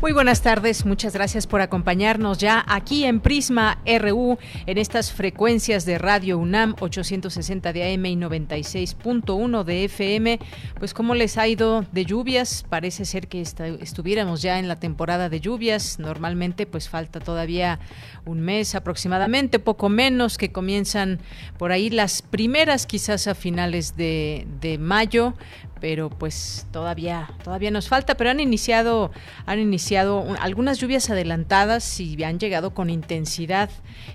Muy buenas tardes, muchas gracias por acompañarnos ya aquí en Prisma RU en estas frecuencias de Radio UNAM 860 de AM y 96.1 de FM. Pues cómo les ha ido de lluvias, parece ser que estuviéramos ya en la temporada de lluvias. Normalmente pues falta todavía un mes aproximadamente, poco menos que comienzan por ahí las primeras quizás a finales de, de mayo, pero pues todavía todavía nos falta, pero han iniciado han iniciado algunas lluvias adelantadas y han llegado con intensidad.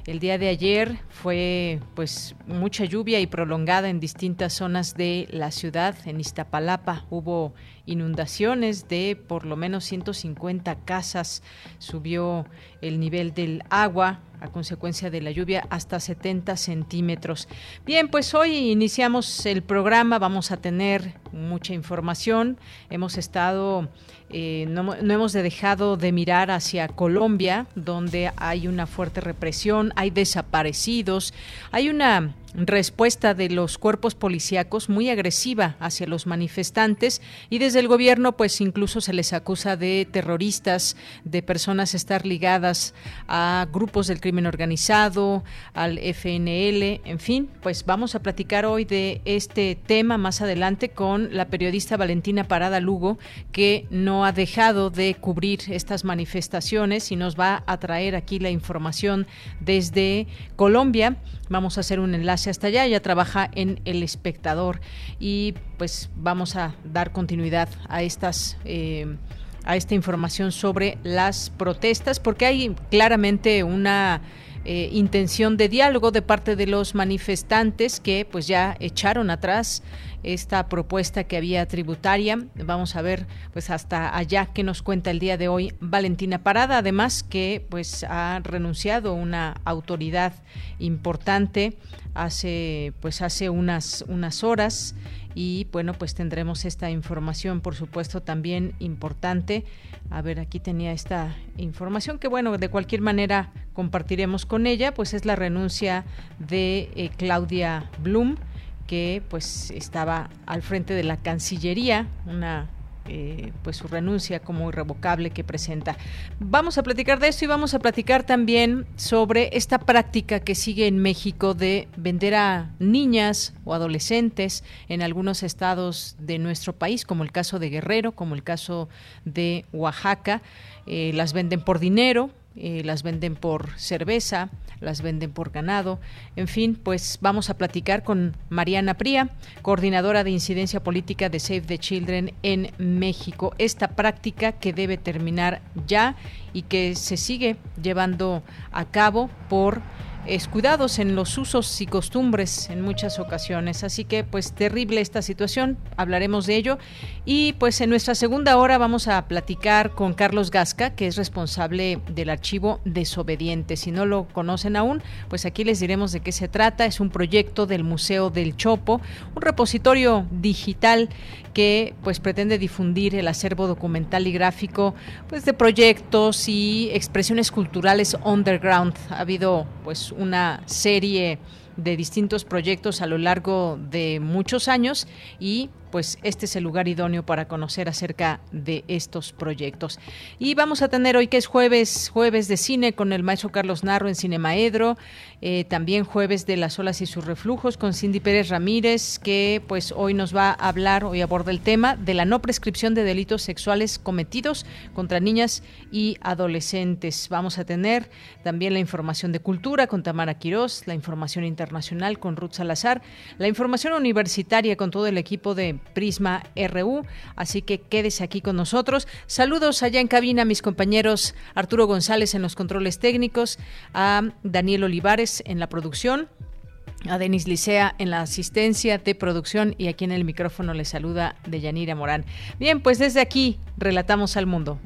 El día de ayer fue pues mucha lluvia y prolongada en distintas zonas de la ciudad. En Iztapalapa hubo inundaciones de por lo menos 150 casas, subió el nivel del agua a consecuencia de la lluvia hasta 70 centímetros. Bien, pues hoy iniciamos el programa, vamos a tener mucha información, hemos estado eh, no, hemos dejado de mirar hacia Colombia, donde hay una fuerte represión, hay desaparecidos, hay una respuesta de los cuerpos policíacos muy agresiva hacia los manifestantes y desde el gobierno pues incluso se les acusa de terroristas, de personas estar ligadas a grupos del crimen organizado, al FNL, en fin, pues vamos a platicar hoy de este tema más adelante con la periodista Valentina Parada Lugo que no ha dejado de cubrir estas manifestaciones y nos va a traer aquí la información desde Colombia. Vamos a hacer un enlace hasta allá. Ella trabaja en El Espectador y pues vamos a dar continuidad a estas. Eh, a esta información sobre las protestas, porque hay claramente una eh, intención de diálogo de parte de los manifestantes que pues ya echaron atrás esta propuesta que había tributaria. Vamos a ver pues hasta allá que nos cuenta el día de hoy Valentina Parada, además que pues ha renunciado una autoridad importante hace pues hace unas unas horas y bueno, pues tendremos esta información, por supuesto, también importante. A ver, aquí tenía esta información que bueno, de cualquier manera compartiremos con ella, pues es la renuncia de eh, Claudia Blum que pues estaba al frente de la Cancillería, una eh, pues su renuncia como irrevocable que presenta. Vamos a platicar de esto y vamos a platicar también sobre esta práctica que sigue en México de vender a niñas o adolescentes en algunos estados de nuestro país, como el caso de Guerrero, como el caso de Oaxaca. Eh, las venden por dinero, las venden por cerveza, las venden por ganado. En fin, pues vamos a platicar con Mariana Pría, coordinadora de incidencia política de Save the Children en México. Esta práctica que debe terminar ya y que se sigue llevando a cabo por escudados en los usos y costumbres en muchas ocasiones. Así que pues terrible esta situación, hablaremos de ello. Y pues en nuestra segunda hora vamos a platicar con Carlos Gasca, que es responsable del archivo Desobediente. Si no lo conocen aún, pues aquí les diremos de qué se trata. Es un proyecto del Museo del Chopo, un repositorio digital que pues pretende difundir el acervo documental y gráfico pues de proyectos y expresiones culturales underground. Ha habido pues una serie de distintos proyectos a lo largo de muchos años y pues este es el lugar idóneo para conocer acerca de estos proyectos. Y vamos a tener hoy que es jueves, jueves de cine con el maestro Carlos Narro en Cinemaedro, eh, también jueves de las olas y sus reflujos con Cindy Pérez Ramírez, que pues hoy nos va a hablar, hoy aborda el tema de la no prescripción de delitos sexuales cometidos contra niñas y adolescentes. Vamos a tener también la información de cultura con Tamara Quirós, la información internacional Internacional con Ruth Salazar, la información universitaria con todo el equipo de Prisma RU, así que quédese aquí con nosotros. Saludos allá en cabina a mis compañeros Arturo González en los controles técnicos, a Daniel Olivares en la producción, a Denis Licea en la asistencia de producción y aquí en el micrófono le saluda Deyanira Morán. Bien, pues desde aquí relatamos al mundo.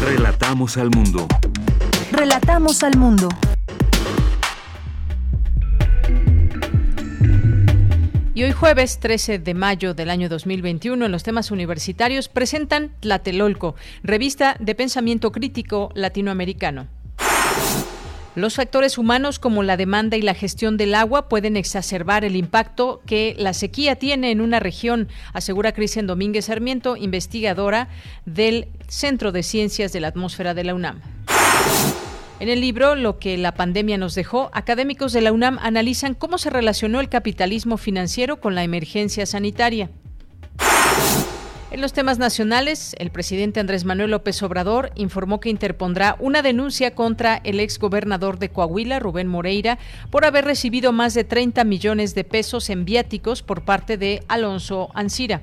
Relatamos al mundo. Relatamos al mundo. Y hoy jueves 13 de mayo del año 2021 en los temas universitarios presentan Tlatelolco, revista de pensamiento crítico latinoamericano. Los factores humanos como la demanda y la gestión del agua pueden exacerbar el impacto que la sequía tiene en una región, asegura Cristian Domínguez Sarmiento, investigadora del Centro de Ciencias de la Atmósfera de la UNAM. En el libro Lo que la pandemia nos dejó, académicos de la UNAM analizan cómo se relacionó el capitalismo financiero con la emergencia sanitaria. En los temas nacionales, el presidente Andrés Manuel López Obrador informó que interpondrá una denuncia contra el exgobernador de Coahuila, Rubén Moreira, por haber recibido más de 30 millones de pesos en viáticos por parte de Alonso Ancira.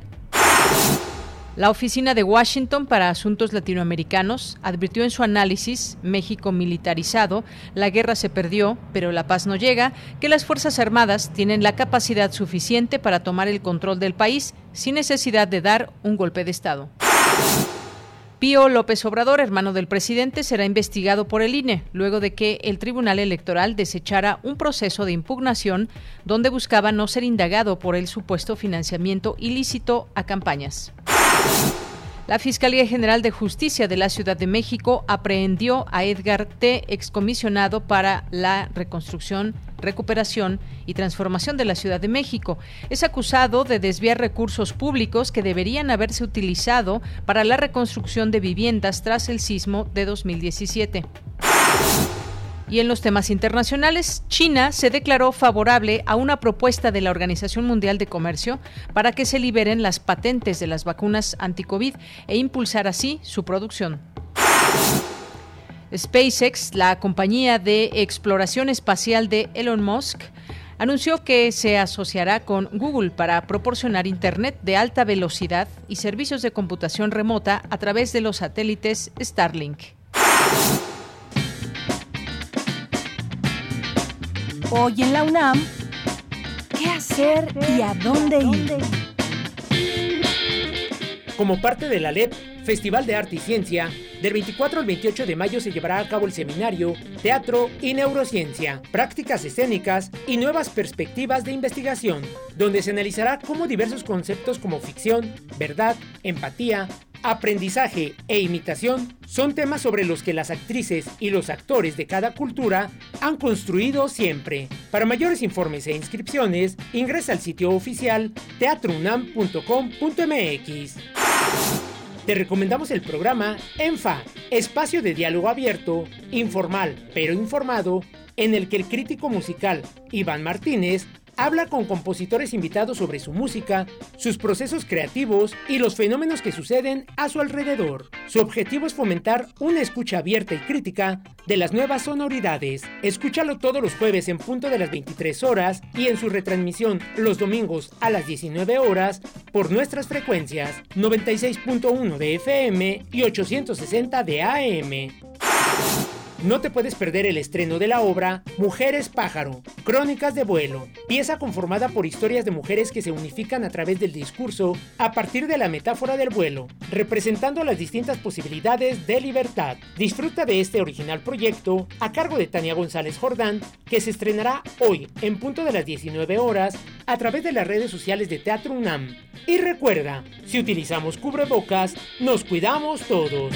La Oficina de Washington para Asuntos Latinoamericanos advirtió en su análisis México militarizado, la guerra se perdió, pero la paz no llega, que las Fuerzas Armadas tienen la capacidad suficiente para tomar el control del país sin necesidad de dar un golpe de Estado. Pío López Obrador, hermano del presidente, será investigado por el INE, luego de que el Tribunal Electoral desechara un proceso de impugnación donde buscaba no ser indagado por el supuesto financiamiento ilícito a campañas. La Fiscalía General de Justicia de la Ciudad de México aprehendió a Edgar T., excomisionado para la reconstrucción, recuperación y transformación de la Ciudad de México. Es acusado de desviar recursos públicos que deberían haberse utilizado para la reconstrucción de viviendas tras el sismo de 2017. Y en los temas internacionales, China se declaró favorable a una propuesta de la Organización Mundial de Comercio para que se liberen las patentes de las vacunas anti-COVID e impulsar así su producción. SpaceX, la compañía de exploración espacial de Elon Musk, anunció que se asociará con Google para proporcionar Internet de alta velocidad y servicios de computación remota a través de los satélites Starlink. Hoy en la UNAM, ¿qué hacer y a dónde ir? Como parte de la LEP, Festival de Arte y Ciencia, del 24 al 28 de mayo se llevará a cabo el seminario Teatro y Neurociencia, Prácticas Escénicas y Nuevas Perspectivas de Investigación, donde se analizará cómo diversos conceptos como ficción, verdad, empatía, aprendizaje e imitación son temas sobre los que las actrices y los actores de cada cultura han construido siempre. Para mayores informes e inscripciones, ingresa al sitio oficial teatrounam.com.mx. Te recomendamos el programa ENFA, espacio de diálogo abierto, informal pero informado, en el que el crítico musical Iván Martínez habla con compositores invitados sobre su música, sus procesos creativos y los fenómenos que suceden a su alrededor. Su objetivo es fomentar una escucha abierta y crítica de las nuevas sonoridades. Escúchalo todos los jueves en punto de las 23 horas y en su retransmisión los domingos a las 19 horas por nuestras frecuencias 96.1 de FM y 860 de AM. No te puedes perder el estreno de la obra Mujeres Pájaro, Crónicas de Vuelo, pieza conformada por historias de mujeres que se unifican a través del discurso a partir de la metáfora del vuelo, representando las distintas posibilidades de libertad. Disfruta de este original proyecto a cargo de Tania González Jordán, que se estrenará hoy en punto de las 19 horas a través de las redes sociales de Teatro UNAM. Y recuerda, si utilizamos cubrebocas, nos cuidamos todos.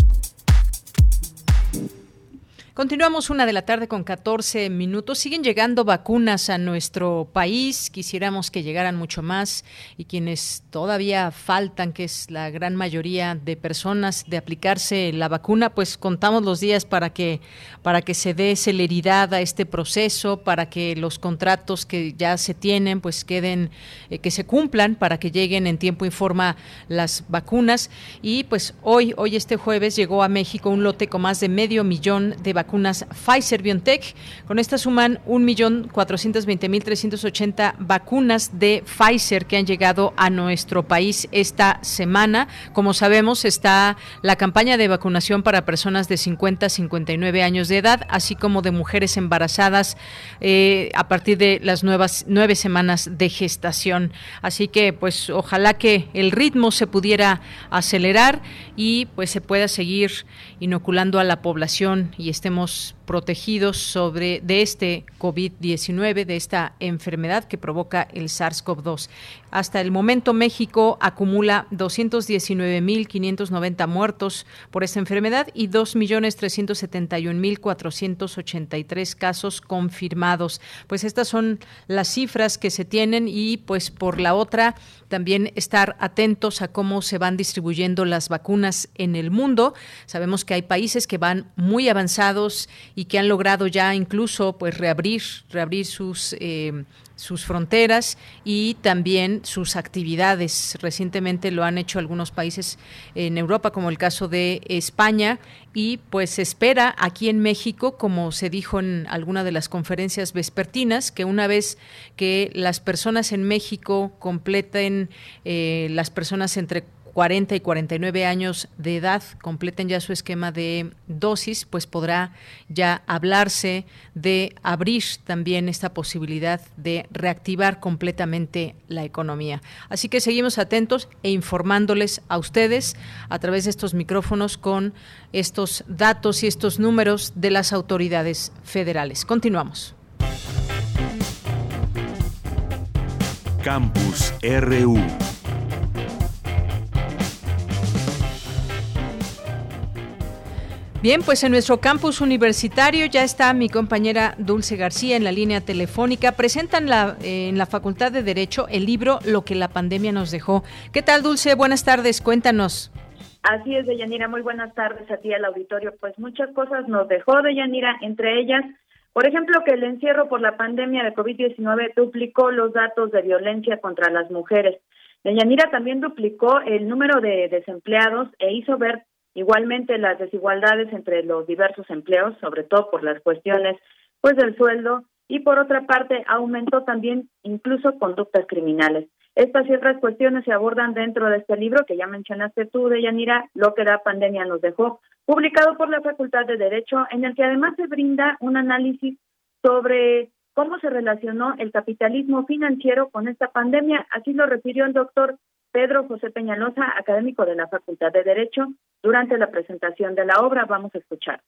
Continuamos una de la tarde con 14 minutos. Siguen llegando vacunas a nuestro país. Quisiéramos que llegaran mucho más y quienes todavía faltan, que es la gran mayoría de personas, de aplicarse la vacuna, pues contamos los días para que para que se dé celeridad a este proceso, para que los contratos que ya se tienen, pues queden eh, que se cumplan, para que lleguen en tiempo y forma las vacunas. Y pues hoy hoy este jueves llegó a México un lote con más de medio millón de vacunas vacunas Pfizer BioNTech. Con esta suman 1.420.380 vacunas de Pfizer que han llegado a nuestro país esta semana. Como sabemos, está la campaña de vacunación para personas de 50 a 59 años de edad, así como de mujeres embarazadas eh, a partir de las nuevas nueve semanas de gestación. Así que, pues, ojalá que el ritmo se pudiera acelerar y pues se pueda seguir inoculando a la población y estemos hemos protegidos sobre de este COVID-19, de esta enfermedad que provoca el SARS-CoV-2. Hasta el momento México acumula 219.590 muertos por esta enfermedad y 2.371.483 casos confirmados. Pues estas son las cifras que se tienen y pues por la otra también estar atentos a cómo se van distribuyendo las vacunas en el mundo. Sabemos que hay países que van muy avanzados y que han logrado ya incluso pues reabrir reabrir sus eh, sus fronteras y también sus actividades. Recientemente lo han hecho algunos países en Europa, como el caso de España, y pues se espera aquí en México, como se dijo en alguna de las conferencias vespertinas, que una vez que las personas en México completen eh, las personas entre 40 y 49 años de edad completen ya su esquema de dosis, pues podrá ya hablarse de abrir también esta posibilidad de reactivar completamente la economía. Así que seguimos atentos e informándoles a ustedes a través de estos micrófonos con estos datos y estos números de las autoridades federales. Continuamos. Campus RU. Bien, pues en nuestro campus universitario ya está mi compañera Dulce García en la línea telefónica. Presentan la, en la Facultad de Derecho el libro Lo que la pandemia nos dejó. ¿Qué tal, Dulce? Buenas tardes, cuéntanos. Así es, Deyanira. Muy buenas tardes a ti al auditorio. Pues muchas cosas nos dejó Deyanira, entre ellas, por ejemplo, que el encierro por la pandemia de COVID-19 duplicó los datos de violencia contra las mujeres. Deyanira también duplicó el número de desempleados e hizo ver Igualmente, las desigualdades entre los diversos empleos, sobre todo por las cuestiones pues del sueldo, y por otra parte, aumentó también incluso conductas criminales. Estas y otras cuestiones se abordan dentro de este libro que ya mencionaste tú, Deyanira, Lo que la pandemia nos dejó, publicado por la Facultad de Derecho, en el que además se brinda un análisis sobre cómo se relacionó el capitalismo financiero con esta pandemia. Así lo refirió el doctor Pedro José Peñalosa, académico de la Facultad de Derecho, durante la presentación de la obra. Vamos a escuchar.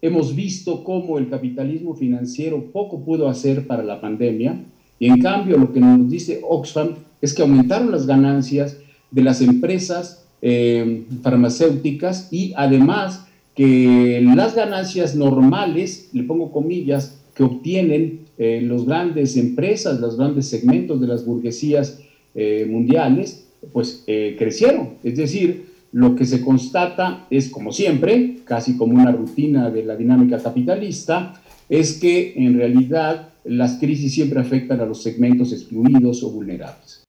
Hemos visto cómo el capitalismo financiero poco pudo hacer para la pandemia y en cambio lo que nos dice Oxfam es que aumentaron las ganancias de las empresas eh, farmacéuticas y además que las ganancias normales, le pongo comillas, que obtienen eh, las grandes empresas, los grandes segmentos de las burguesías eh, mundiales, pues eh, crecieron. Es decir, lo que se constata es, como siempre, casi como una rutina de la dinámica capitalista, es que en realidad las crisis siempre afectan a los segmentos excluidos o vulnerables.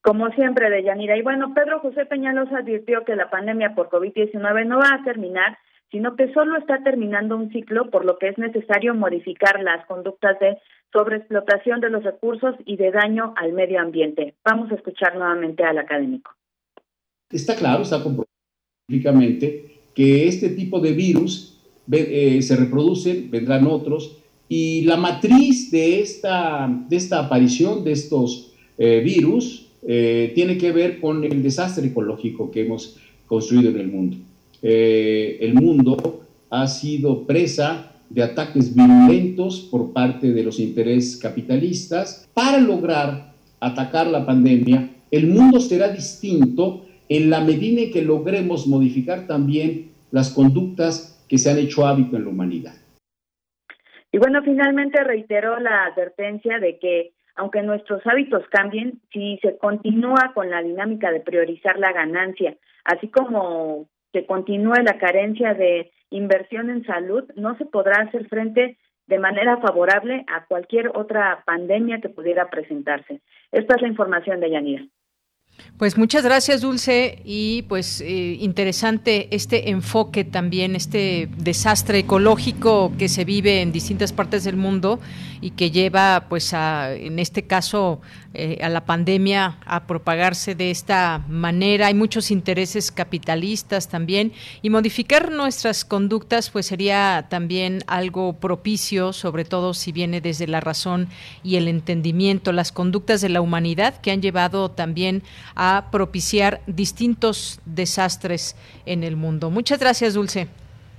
Como siempre, Deyanira. Y bueno, Pedro José Peñalosa advirtió que la pandemia por COVID-19 no va a terminar, sino que solo está terminando un ciclo, por lo que es necesario modificar las conductas de sobre explotación de los recursos y de daño al medio ambiente. Vamos a escuchar nuevamente al académico. Está claro, está comprobado que este tipo de virus eh, se reproducen, vendrán otros, y la matriz de esta, de esta aparición de estos eh, virus eh, tiene que ver con el desastre ecológico que hemos construido en el mundo. El mundo ha sido presa de ataques violentos por parte de los intereses capitalistas. Para lograr atacar la pandemia, el mundo será distinto en la medida en que logremos modificar también las conductas que se han hecho hábito en la humanidad. Y bueno, finalmente reiteró la advertencia de que aunque nuestros hábitos cambien, si se continúa con la dinámica de priorizar la ganancia, así como que continúe la carencia de inversión en salud, no se podrá hacer frente de manera favorable a cualquier otra pandemia que pudiera presentarse. Esta es la información de Yanira. Pues muchas gracias, Dulce, y pues eh, interesante este enfoque también, este desastre ecológico que se vive en distintas partes del mundo y que lleva, pues, a, en este caso, eh, a la pandemia a propagarse de esta manera. Hay muchos intereses capitalistas también y modificar nuestras conductas, pues, sería también algo propicio, sobre todo si viene desde la razón y el entendimiento, las conductas de la humanidad que han llevado también a propiciar distintos desastres en el mundo. Muchas gracias, Dulce.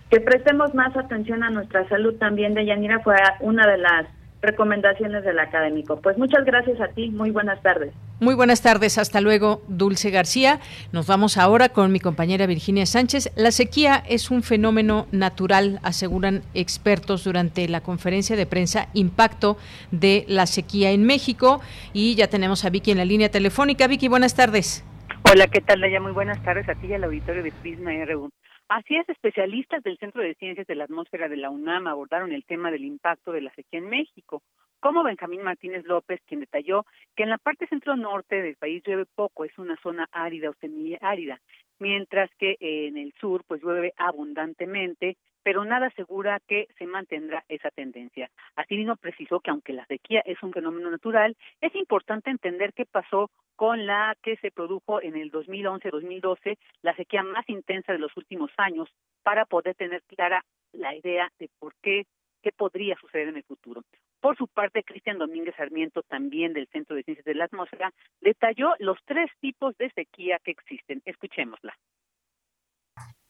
Que prestemos más atención a nuestra salud también de Yanira fue una de las recomendaciones del académico. Pues muchas gracias a ti, muy buenas tardes. Muy buenas tardes, hasta luego, Dulce García. Nos vamos ahora con mi compañera Virginia Sánchez. La sequía es un fenómeno natural, aseguran expertos durante la conferencia de prensa Impacto de la sequía en México. Y ya tenemos a Vicky en la línea telefónica. Vicky, buenas tardes. Hola, ¿qué tal, Daya? Muy buenas tardes a ti y al auditorio de Prisma R1. Así es, especialistas del Centro de Ciencias de la Atmósfera de la UNAM abordaron el tema del impacto de la sequía en México, como Benjamín Martínez López, quien detalló que en la parte centro-norte del país llueve poco, es una zona árida o semiárida, mientras que en el sur pues llueve abundantemente, pero nada asegura que se mantendrá esa tendencia. Asimismo precisó que aunque la sequía es un fenómeno natural, es importante entender qué pasó con la que se produjo en el 2011-2012, la sequía más intensa de los últimos años, para poder tener clara la idea de por qué, qué podría suceder en el futuro. Por su parte, Cristian Domínguez Sarmiento, también del Centro de Ciencias de la Atmósfera, detalló los tres tipos de sequía que existen. Escuchémosla.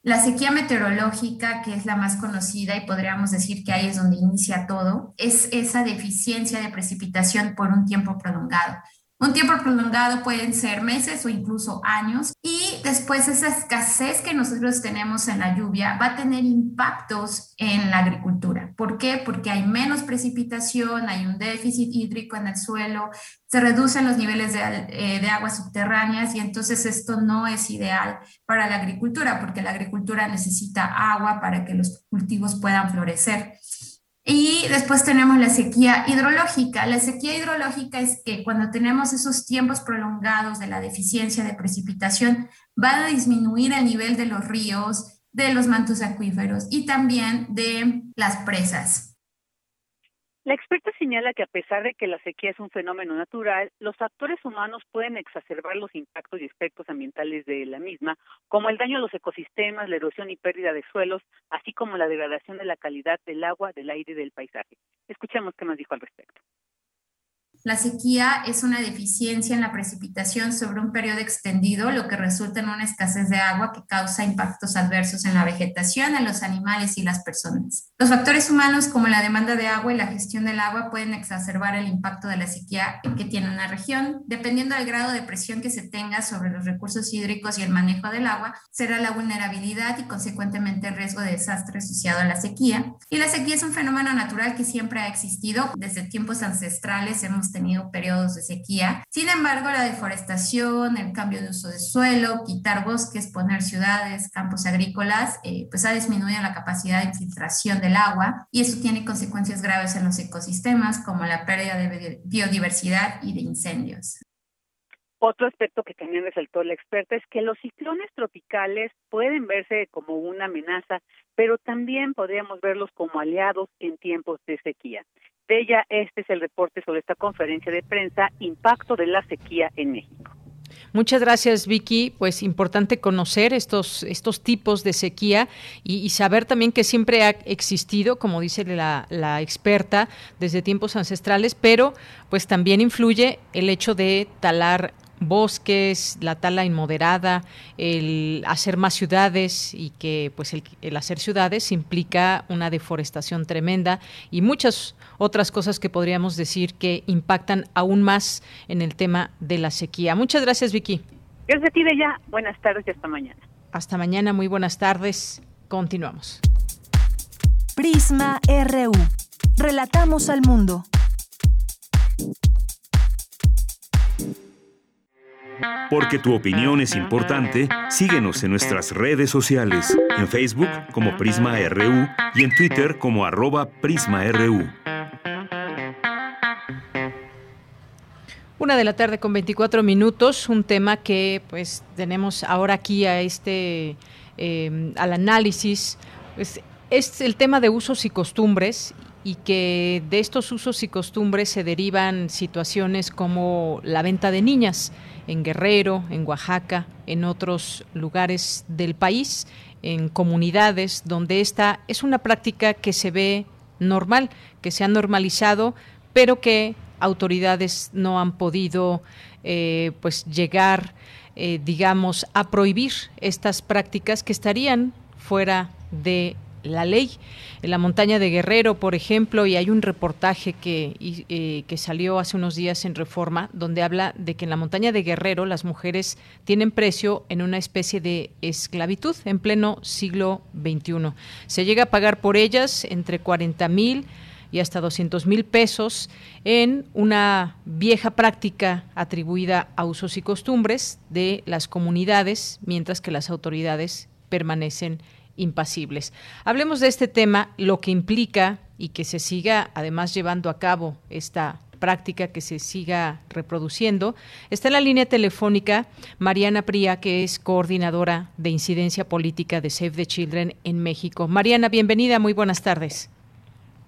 La sequía meteorológica, que es la más conocida y podríamos decir que ahí es donde inicia todo, es esa deficiencia de precipitación por un tiempo prolongado. Un tiempo prolongado pueden ser meses o incluso años y después esa escasez que nosotros tenemos en la lluvia va a tener impactos en la agricultura. ¿Por qué? Porque hay menos precipitación, hay un déficit hídrico en el suelo, se reducen los niveles de, eh, de aguas subterráneas y entonces esto no es ideal para la agricultura porque la agricultura necesita agua para que los cultivos puedan florecer. Y después tenemos la sequía hidrológica. La sequía hidrológica es que cuando tenemos esos tiempos prolongados de la deficiencia de precipitación, va a disminuir el nivel de los ríos, de los mantos acuíferos y también de las presas. La experta señala que a pesar de que la sequía es un fenómeno natural, los actores humanos pueden exacerbar los impactos y efectos ambientales de la misma, como el daño a los ecosistemas, la erosión y pérdida de suelos, así como la degradación de la calidad del agua, del aire y del paisaje. Escuchemos qué nos dijo al respecto. La sequía es una deficiencia en la precipitación sobre un periodo extendido, lo que resulta en una escasez de agua que causa impactos adversos en la vegetación, en los animales y las personas. Los factores humanos como la demanda de agua y la gestión del agua pueden exacerbar el impacto de la sequía que tiene una región. Dependiendo del grado de presión que se tenga sobre los recursos hídricos y el manejo del agua, será la vulnerabilidad y consecuentemente el riesgo de desastre asociado a la sequía. Y la sequía es un fenómeno natural que siempre ha existido. Desde tiempos ancestrales hemos tenido periodos de sequía. Sin embargo, la deforestación, el cambio de uso de suelo, quitar bosques, poner ciudades, campos agrícolas, eh, pues ha disminuido la capacidad de infiltración del agua y eso tiene consecuencias graves en los ecosistemas como la pérdida de biodiversidad y de incendios. Otro aspecto que también resaltó la experta es que los ciclones tropicales pueden verse como una amenaza, pero también podríamos verlos como aliados en tiempos de sequía. De ella, este es el reporte sobre esta conferencia de prensa, Impacto de la sequía en México. Muchas gracias, Vicky. Pues importante conocer estos, estos tipos de sequía y, saber también que siempre ha existido, como dice la, la, experta, desde tiempos ancestrales, pero pues también influye el hecho de talar bosques, la tala inmoderada, el hacer más ciudades y que pues el, hacer ciudades implica una deforestación tremenda y muchas otras cosas que podríamos decir que impactan aún más en el tema de la sequía. Muchas gracias, Vicky. Gracias a ti, Bella. Buenas tardes y hasta mañana. Hasta mañana, muy buenas tardes. Continuamos. Prisma RU. Relatamos al mundo. Porque tu opinión es importante, síguenos en nuestras redes sociales, en Facebook como Prisma RU y en Twitter como arroba PrismaRU. Una de la tarde con 24 minutos, un tema que pues tenemos ahora aquí a este eh, al análisis, es el tema de usos y costumbres y que de estos usos y costumbres se derivan situaciones como la venta de niñas en Guerrero, en Oaxaca, en otros lugares del país, en comunidades donde esta es una práctica que se ve normal, que se ha normalizado, pero que autoridades no han podido eh, pues llegar, eh, digamos, a prohibir estas prácticas que estarían fuera de la ley. En la montaña de Guerrero, por ejemplo, y hay un reportaje que, eh, que salió hace unos días en Reforma, donde habla de que en la montaña de Guerrero las mujeres tienen precio en una especie de esclavitud en pleno siglo XXI. Se llega a pagar por ellas entre 40 mil y hasta 200 mil pesos en una vieja práctica atribuida a usos y costumbres de las comunidades, mientras que las autoridades permanecen impasibles. Hablemos de este tema, lo que implica y que se siga además llevando a cabo esta práctica que se siga reproduciendo. Está en la línea telefónica Mariana Pría, que es coordinadora de incidencia política de Save the Children en México. Mariana, bienvenida, muy buenas tardes.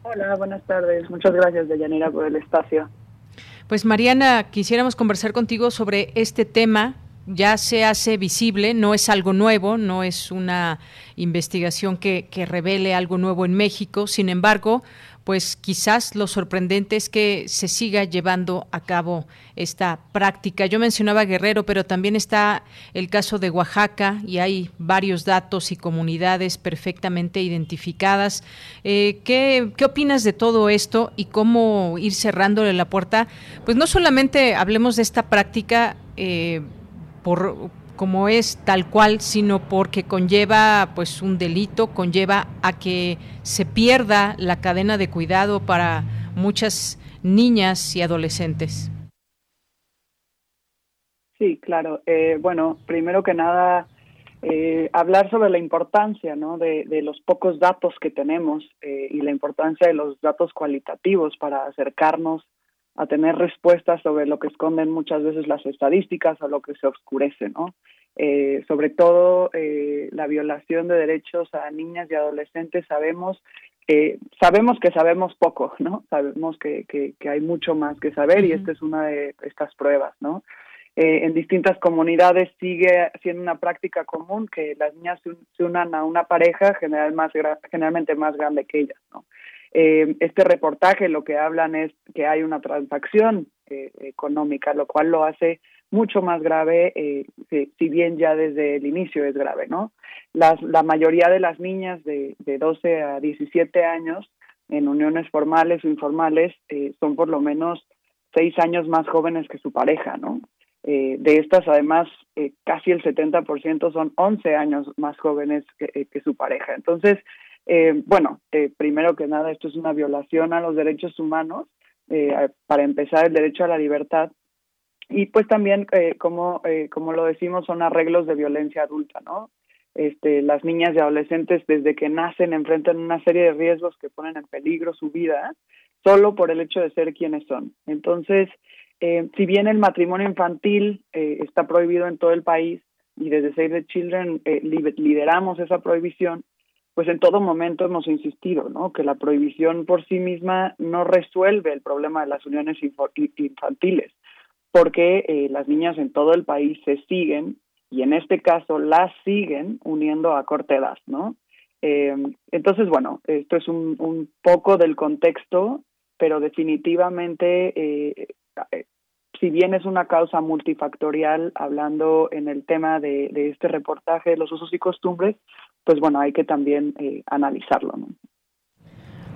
Hola, buenas tardes. Muchas gracias, Deyanira, por el espacio. Pues Mariana, quisiéramos conversar contigo sobre este tema. Ya se hace visible, no es algo nuevo, no es una investigación que, revele algo nuevo en México. Sin embargo, pues quizás lo sorprendente es que se siga llevando a cabo esta práctica. Yo mencionaba Guerrero, pero también está el caso de Oaxaca y hay varios datos y comunidades perfectamente identificadas. Eh, ¿qué, ¿qué, opinas de todo esto y cómo ir cerrándole la puerta? Pues no solamente hablemos de esta práctica eh, por como es tal cual, sino porque conlleva pues un delito, conlleva a que se pierda la cadena de cuidado para muchas niñas y adolescentes. Sí, claro. Eh, bueno, primero que nada, eh, hablar sobre la importancia ¿no? de, los pocos datos que tenemos eh, y la importancia de los datos cualitativos para acercarnos a tener respuestas sobre lo que esconden muchas veces las estadísticas o lo que se oscurece, ¿no? Eh, sobre todo eh, la violación de derechos a niñas y adolescentes, sabemos eh, sabemos que sabemos poco, ¿no? Sabemos que, que, hay mucho más que saber y esta es una de estas pruebas, ¿no? en distintas comunidades sigue siendo una práctica común que las niñas se, unan a una pareja general más generalmente más grande que ellas, ¿no? Eh, este reportaje lo que hablan es que hay una transacción eh, económica, lo cual lo hace mucho más grave, eh, si, bien ya desde el inicio es grave, ¿no? Las, la mayoría de las niñas de, de 12 a 17 años en uniones formales o informales son por lo menos seis años más jóvenes que su pareja, ¿no? de estas, además, casi el 70% son 11 años más jóvenes que, que su pareja. Entonces, eh, bueno, eh, primero que nada, esto es una violación a los derechos humanos, eh, para empezar el derecho a la libertad, y pues también, como, como lo decimos, son arreglos de violencia adulta, ¿no? Este, las niñas y adolescentes desde que nacen enfrentan una serie de riesgos que ponen en peligro su vida solo por el hecho de ser quienes son. Entonces, si bien el matrimonio infantil está prohibido en todo el país y desde Save the Children lideramos esa prohibición, pues en todo momento hemos insistido, ¿no? Que la prohibición por sí misma no resuelve el problema de las uniones infantiles, porque eh, las niñas en todo el país se siguen y en este caso las siguen uniendo a corta edad, ¿no? Eh, entonces, bueno, esto es un, un, poco del contexto, pero definitivamente, eh, si bien es una causa multifactorial, hablando en el tema de, de este reportaje de los usos y costumbres, pues bueno, hay que también eh, analizarlo.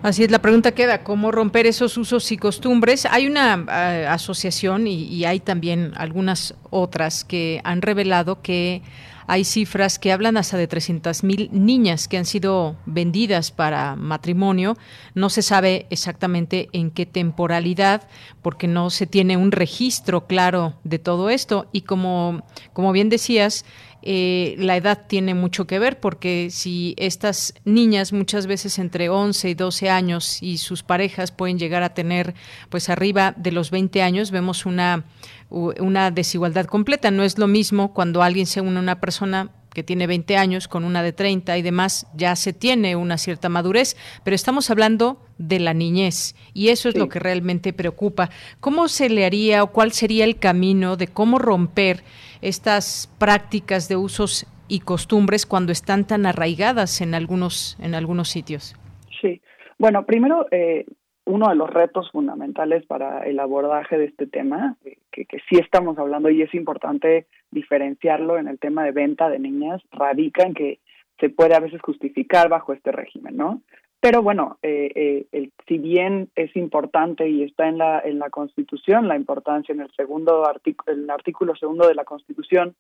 Así es, la pregunta queda, ¿cómo romper esos usos y costumbres? Hay una eh, asociación y, y, hay también algunas otras que han revelado que hay cifras que hablan hasta de 300.000 niñas que han sido vendidas para matrimonio. No se sabe exactamente en qué temporalidad, porque no se tiene un registro claro de todo esto. Y como, como bien decías, eh, la edad tiene mucho que ver porque si estas niñas muchas veces entre 11 y 12 años y sus parejas pueden llegar a tener pues arriba de los 20 años, vemos una, una desigualdad completa. No es lo mismo cuando alguien se une a una persona que tiene 20 años con una de 30 y demás, ya se tiene una cierta madurez, pero estamos hablando de la niñez y eso es lo que realmente preocupa. ¿Cómo se le haría o cuál sería el camino de cómo romper estas prácticas de usos y costumbres cuando están tan arraigadas en algunos en algunos sitios? Sí. Bueno, primero eh, uno de los retos fundamentales para el abordaje de este tema, eh, que, que, sí estamos hablando y es importante diferenciarlo en el tema de venta de niñas, radica en que se puede a veces justificar bajo este régimen, ¿no? Pero bueno, eh, eh, el, si bien es importante y está en la, en la Constitución la importancia en el segundo artículo, el artículo segundo de la Constitución,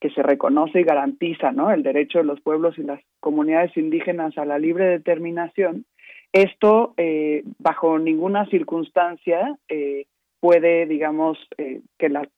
que se reconoce y garantiza ¿no? el derecho de los pueblos y las comunidades indígenas a la libre determinación, esto eh, bajo ninguna circunstancia eh, puede, digamos, eh, que la,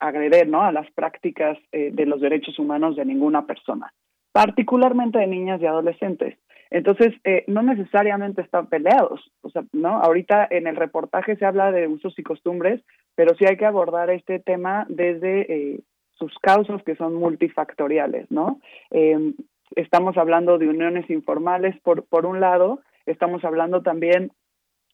agreder ¿no? a las prácticas de los derechos humanos de ninguna persona, particularmente de niñas y adolescentes. Entonces, no necesariamente están peleados. O sea, ¿no? Ahorita en el reportaje se habla de usos y costumbres, pero sí hay que abordar este tema desde sus causas que son multifactoriales, ¿no? Eh, estamos hablando de uniones informales por, por un lado, estamos hablando también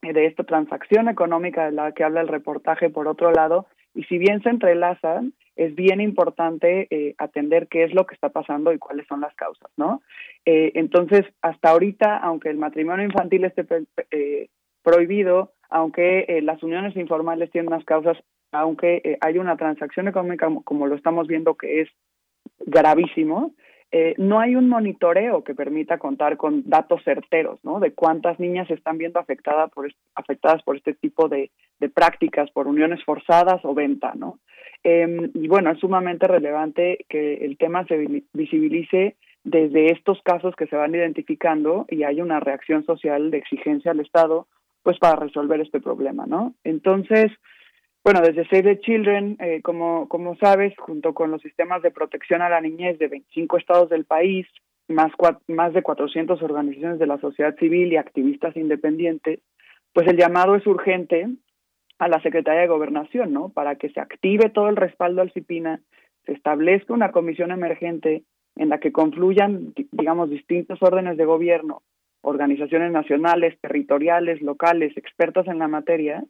de esta transacción económica de la que habla el reportaje por otro lado, y si bien se entrelazan, es bien importante eh, atender qué es lo que está pasando y cuáles son las causas, ¿no? Eh, entonces, hasta ahorita, aunque el matrimonio infantil esté eh, prohibido, aunque eh, las uniones informales tienen unas causas, aunque eh, hay una transacción económica como, como, lo estamos viendo que es gravísimo, eh, no hay un monitoreo que permita contar con datos certeros, ¿no? De cuántas niñas están viendo afectadas por, este tipo de, prácticas, por uniones forzadas o venta, ¿no? Eh, y bueno, es sumamente relevante que el tema se visibilice desde estos casos que se van identificando y hay una reacción social de exigencia al Estado, pues para resolver este problema, ¿no? Entonces, bueno, desde Save the Children, eh, como, como sabes, junto con los sistemas de protección a la niñez de 25 estados del país, más, más de 400 organizaciones de la sociedad civil y activistas independientes, pues el llamado es urgente a la Secretaría de Gobernación, ¿no? Para que se active todo el respaldo al CIPINA, se establezca una comisión emergente en la que confluyan, digamos, distintos órdenes de gobierno, organizaciones nacionales, territoriales, locales, expertos en la materia,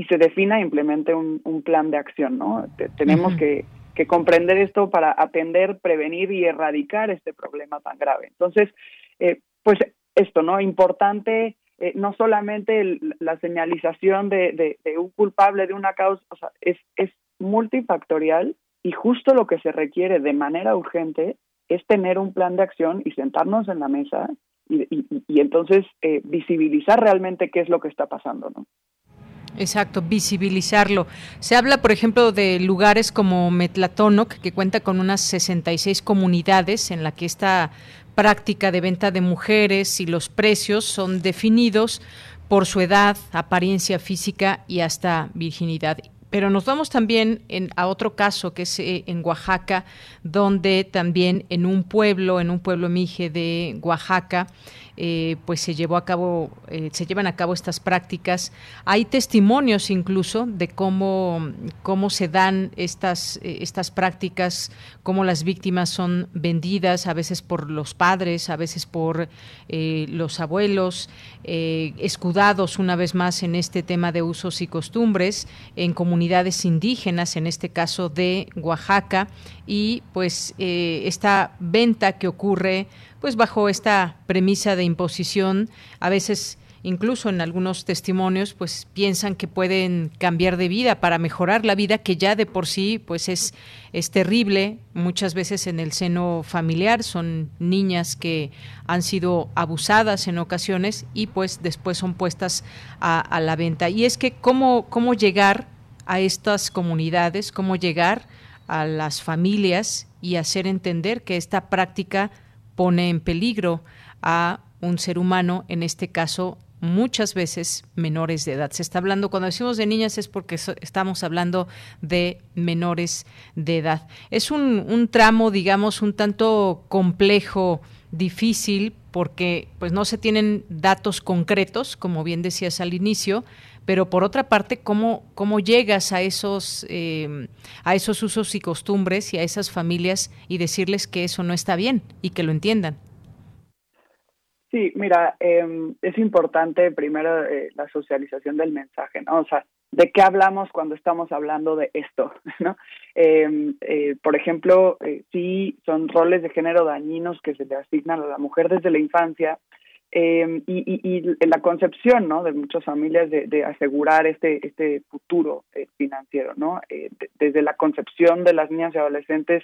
y se defina e implemente un, un plan de acción, ¿no? tenemos uh -huh. que, que, comprender esto para atender, prevenir y erradicar este problema tan grave. Entonces, eh, pues esto, ¿no? Importante eh, no solamente el, la señalización de, de, de, un culpable de una causa, o sea, es, es multifactorial y justo lo que se requiere de manera urgente es tener un plan de acción y sentarnos en la mesa y, y, y entonces eh, visibilizar realmente qué es lo que está pasando, ¿no? Exacto, visibilizarlo. Se habla, por ejemplo, de lugares como Metlatónoc, que cuenta con unas 66 comunidades en la que esta práctica de venta de mujeres y los precios son definidos por su edad, apariencia física y hasta virginidad. Pero nos vamos también en, a otro caso que es eh, en Oaxaca, donde también en un pueblo, en un pueblo mije de Oaxaca, eh, pues se llevó a cabo, eh, se llevan a cabo estas prácticas. Hay testimonios incluso de cómo, cómo se dan estas, eh, estas prácticas, cómo las víctimas son vendidas, a veces por los padres, a veces por los abuelos, escudados una vez más en este tema de usos y costumbres, en comunidades indígenas, en este caso de Oaxaca, y pues esta venta que ocurre pues bajo esta premisa de imposición, a veces incluso en algunos testimonios, pues piensan que pueden cambiar de vida para mejorar la vida que ya de por sí pues es, es terrible muchas veces en el seno familiar. Son niñas que han sido abusadas en ocasiones y pues después son puestas a, la venta. Y es que cómo, cómo llegar a estas comunidades, cómo llegar a las familias y hacer entender que esta práctica pone en peligro a un ser humano, en este caso muchas veces menores de edad. Se está hablando, cuando decimos de niñas es porque estamos hablando de menores de edad. Es un, un, tramo, digamos, un tanto complejo, difícil, porque pues no se tienen datos concretos, como bien decías al inicio, pero por otra parte, ¿cómo, cómo llegas a esos, eh, a esos usos y costumbres y a esas familias y decirles que eso no está bien y que lo entiendan? Sí, mira, eh, es importante primero eh, la socialización del mensaje, ¿no? O sea, ¿de qué hablamos cuando estamos hablando de esto, ¿no? Em, eh, por ejemplo, eh, sí son roles de género dañinos que se le asignan a la mujer desde la infancia eh, y, y, la concepción ¿no? de muchas familias de, asegurar este, este futuro eh, financiero. ¿no? Eh, de, desde la concepción de las niñas y adolescentes,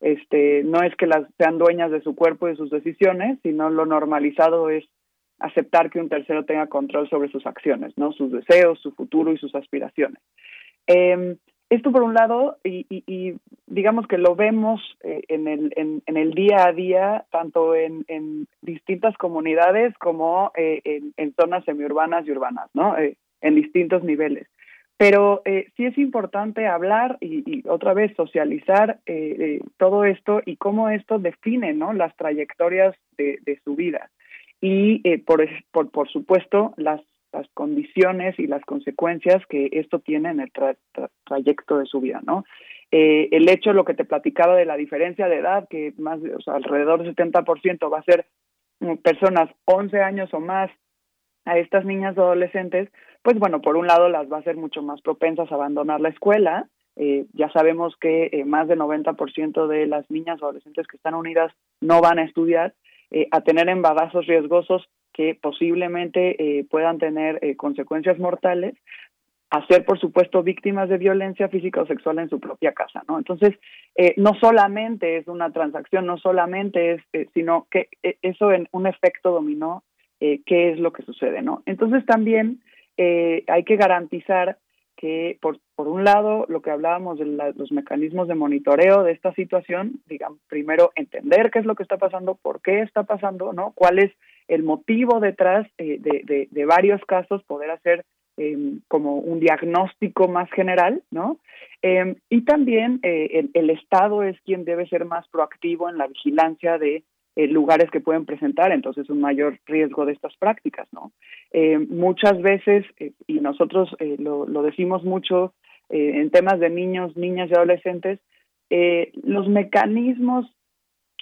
este, no es que las sean dueñas de su cuerpo y de sus decisiones, sino lo normalizado es aceptar que un tercero tenga control sobre sus acciones, ¿no? sus deseos, su futuro y sus aspiraciones. Esto por un lado, y, y, y digamos que lo vemos eh, en, el, en, en, el día a día, tanto en, distintas comunidades como eh, en, zonas semiurbanas y urbanas, ¿no? Eh, en distintos niveles. Pero sí es importante hablar y, y otra vez socializar todo esto y cómo esto define ¿no? las trayectorias de, de su vida. Y por, por, por supuesto las las condiciones y las consecuencias que esto tiene en el tra tra trayecto de su vida, ¿no? Eh, el hecho, lo que te platicaba de la diferencia de edad, que más, o alrededor del 70% va a ser mm, personas 11 años o más a estas niñas o adolescentes, pues bueno, por un lado las va a ser mucho más propensas a abandonar la escuela. Eh, ya sabemos que eh, más del 90% de las niñas o adolescentes que están unidas no van a estudiar, eh, a tener embarazos riesgosos que posiblemente eh, puedan tener eh, consecuencias mortales, a ser, por supuesto, víctimas de violencia física o sexual en su propia casa, ¿no? Entonces, eh, no solamente es una transacción, no solamente es, sino que eso en un efecto dominó, ¿qué es lo que sucede, no? Entonces, también hay que garantizar que, por, por un lado, lo que hablábamos de los mecanismos de monitoreo de esta situación, digamos, primero entender qué es lo que está pasando, por qué está pasando, ¿no? ¿Cuál el motivo detrás eh, de, varios casos, poder hacer eh, como un diagnóstico más general, ¿no? Eh, y también eh, el, Estado es quien debe ser más proactivo en la vigilancia de eh, lugares que pueden presentar entonces un mayor riesgo de estas prácticas, ¿no? muchas veces, y nosotros lo, decimos mucho en temas de niños, niñas y adolescentes, los mecanismos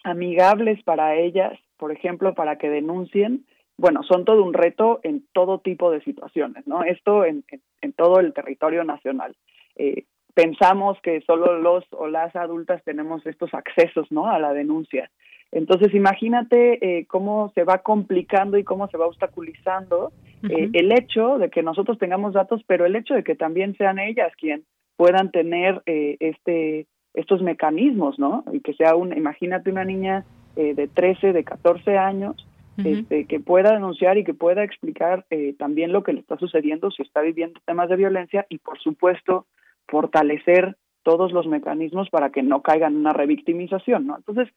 amigables para ellas por ejemplo, para que denuncien, bueno, son todo un reto en todo tipo de situaciones, ¿no? Esto en, en, en todo el territorio nacional. Eh, pensamos que solo los o las adultas tenemos estos accesos, ¿no? A la denuncia. Entonces, imagínate eh, cómo se va complicando y cómo se va obstaculizando eh, uh -huh. el hecho de que nosotros tengamos datos, pero el hecho de que también sean ellas quien puedan tener eh, este estos mecanismos, ¿no? Y que sea un, imagínate una niña eh, de 13, de 14 años, uh -huh. este, que pueda denunciar y que pueda explicar eh, también lo que le está sucediendo, si está viviendo temas de violencia y, por supuesto, fortalecer todos los mecanismos para que no caigan en una revictimización, ¿no? Entonces,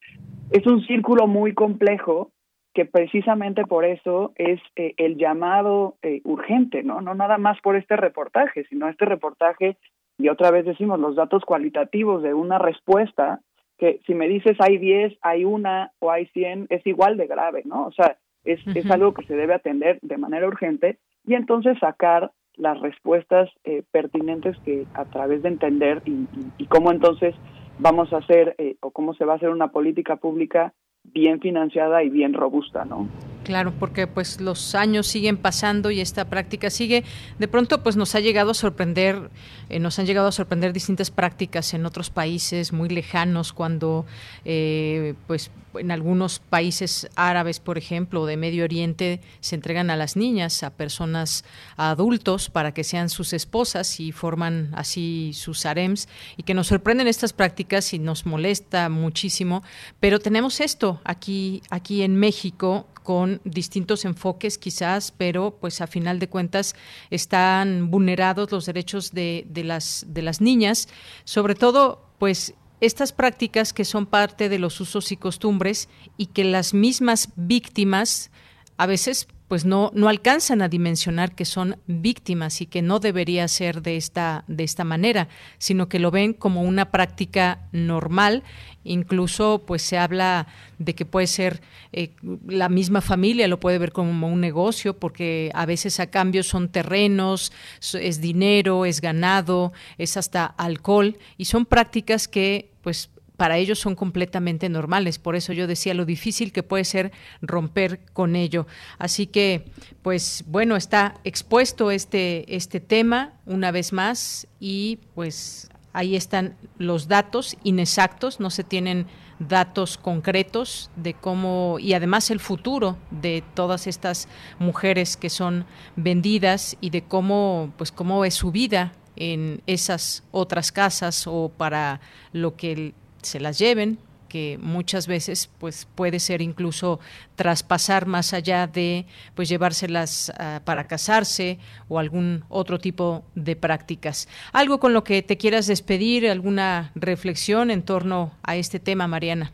es un círculo muy complejo que precisamente por eso es eh, el llamado eh, urgente, ¿no? No nada más por este reportaje, sino este reportaje, y otra vez decimos, los datos cualitativos de una respuesta que si me dices hay 10, hay una o hay 100, es igual de grave, ¿no? O sea, es, uh -huh. es algo que se debe atender de manera urgente y entonces sacar las respuestas eh, pertinentes que a través de entender y, y, y cómo entonces vamos a hacer eh, o cómo se va a hacer una política pública bien financiada y bien robusta, ¿no? Claro, porque pues los años siguen pasando y esta práctica sigue. De pronto pues nos ha llegado a sorprender, eh, nos han llegado a sorprender distintas prácticas en otros países muy lejanos cuando eh, pues en algunos países árabes, por ejemplo, de Medio Oriente, se entregan a las niñas, a personas, a adultos, para que sean sus esposas y forman así sus harems, y que nos sorprenden estas prácticas y nos molesta muchísimo. Pero tenemos esto aquí, aquí en México con distintos enfoques quizás, pero pues a final de cuentas están vulnerados los derechos de, de, las, de las niñas, sobre todo pues estas prácticas que son parte de los usos y costumbres y que las mismas víctimas a veces pues no, no alcanzan a dimensionar que son víctimas y que no debería ser de esta, de esta manera, sino que lo ven como una práctica normal. Incluso pues se habla de que puede ser eh, la misma familia lo puede ver como un negocio porque a veces a cambio son terrenos, es dinero, es ganado, es hasta alcohol y son prácticas que pues para ellos son completamente normales. Por eso yo decía lo difícil que puede ser romper con ello. Así que, pues bueno, está expuesto este, este tema una vez más y pues ahí están los datos inexactos, no se tienen datos concretos de cómo y además el futuro de todas estas mujeres que son vendidas y de cómo pues cómo es su vida en esas otras casas o para lo que se las lleven, que muchas veces pues puede ser incluso traspasar más allá de pues llevárselas uh, para casarse o algún otro tipo de prácticas. Algo con lo que te quieras despedir, alguna reflexión en torno a este tema, Mariana.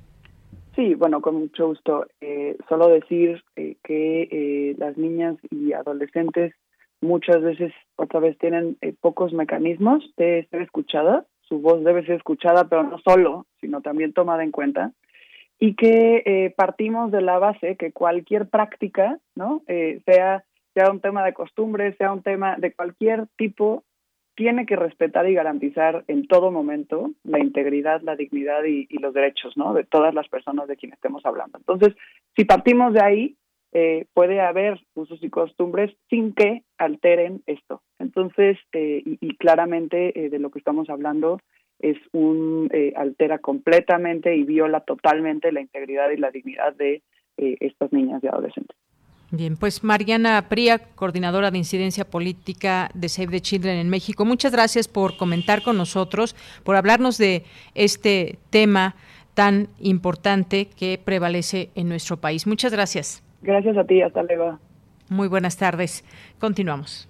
Sí, bueno, con mucho gusto. Eh, solo decir eh, que eh, las niñas y adolescentes muchas veces otra vez tienen eh, pocos mecanismos de ser escuchadas su voz debe ser escuchada, pero no solo, sino también tomada en cuenta, y que eh, partimos de la base que cualquier práctica, ¿no? Eh, sea, sea un tema de costumbre, sea un tema de cualquier tipo, tiene que respetar y garantizar en todo momento la integridad, la dignidad y, y los derechos, ¿no? De todas las personas de quienes estemos hablando. Entonces, si partimos de ahí, eh, puede haber usos y costumbres sin que alteren esto. Entonces, eh, y, y, claramente eh, de lo que estamos hablando es un eh, altera completamente y viola totalmente la integridad y la dignidad de estas niñas y adolescentes. Bien, pues Mariana Pría, coordinadora de incidencia política de Save the Children en México, muchas gracias por comentar con nosotros, por hablarnos de este tema tan importante que prevalece en nuestro país. Muchas gracias. Gracias a ti, hasta luego. Muy buenas tardes. Continuamos.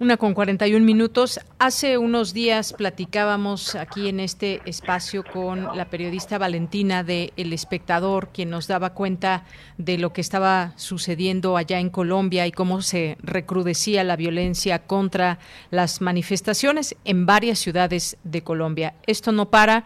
Una con 41 minutos. Hace unos días platicábamos aquí en este espacio con la periodista Valentina de El Espectador, quien nos daba cuenta de lo que estaba sucediendo allá en Colombia y cómo se recrudecía la violencia contra las manifestaciones en varias ciudades de Colombia. Esto no para,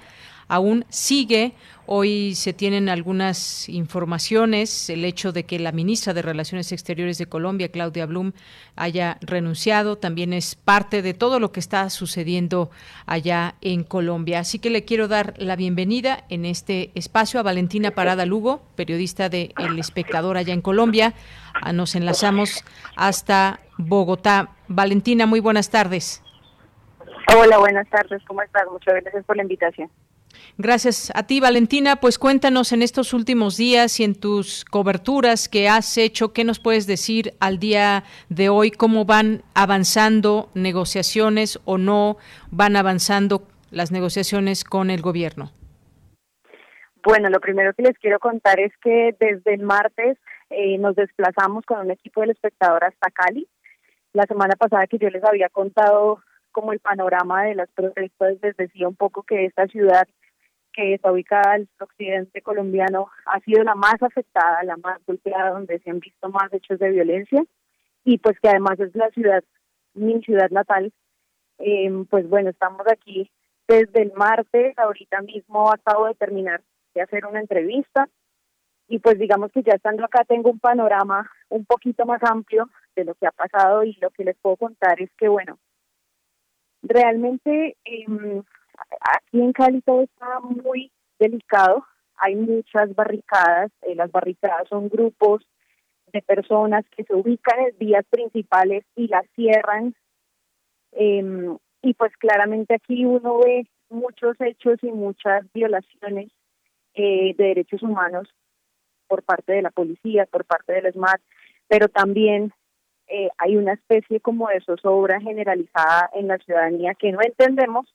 aún sigue. Hoy se tienen algunas informaciones, el hecho de que la ministra de Relaciones Exteriores de Colombia, Claudia Blum, haya renunciado, también es parte de todo lo que está sucediendo allá en Colombia. Así que le quiero dar la bienvenida en este espacio a Valentina Parada Lugo, periodista de El Espectador allá en Colombia. Ah, nos enlazamos hasta Bogotá. Valentina, muy buenas tardes. Hola, buenas tardes, ¿cómo estás? Muchas gracias por la invitación. Gracias a ti, Valentina. Pues cuéntanos en estos últimos días y en tus coberturas que has hecho, ¿qué nos puedes decir al día de hoy? ¿Cómo van avanzando negociaciones o no van avanzando las negociaciones con el gobierno? Bueno, lo primero que les quiero contar es que desde el martes eh, nos desplazamos con un equipo del espectador hasta Cali. La semana pasada que yo les había contado como el panorama de las protestas, les decía un poco que esta ciudad que está ubicada al occidente colombiano ha sido la más afectada, la más golpeada, donde se han visto más hechos de violencia. Y pues que además es la ciudad, mi ciudad natal, eh, pues bueno, estamos aquí desde el martes, ahorita mismo acabo de terminar de hacer una entrevista. Y pues digamos que ya estando acá tengo un panorama un poquito más amplio de lo que ha pasado y lo que les puedo contar es que bueno, realmente em, aquí en Cali todo está muy delicado, hay muchas barricadas, eh, las barricadas son grupos de personas que se ubican en vías principales y las cierran. Eh, y pues claramente aquí uno ve muchos hechos y muchas violaciones eh, de derechos humanos por parte de la policía, por parte del SMAT, pero también eh, hay una especie como de zozobra generalizada en la ciudadanía que no entendemos,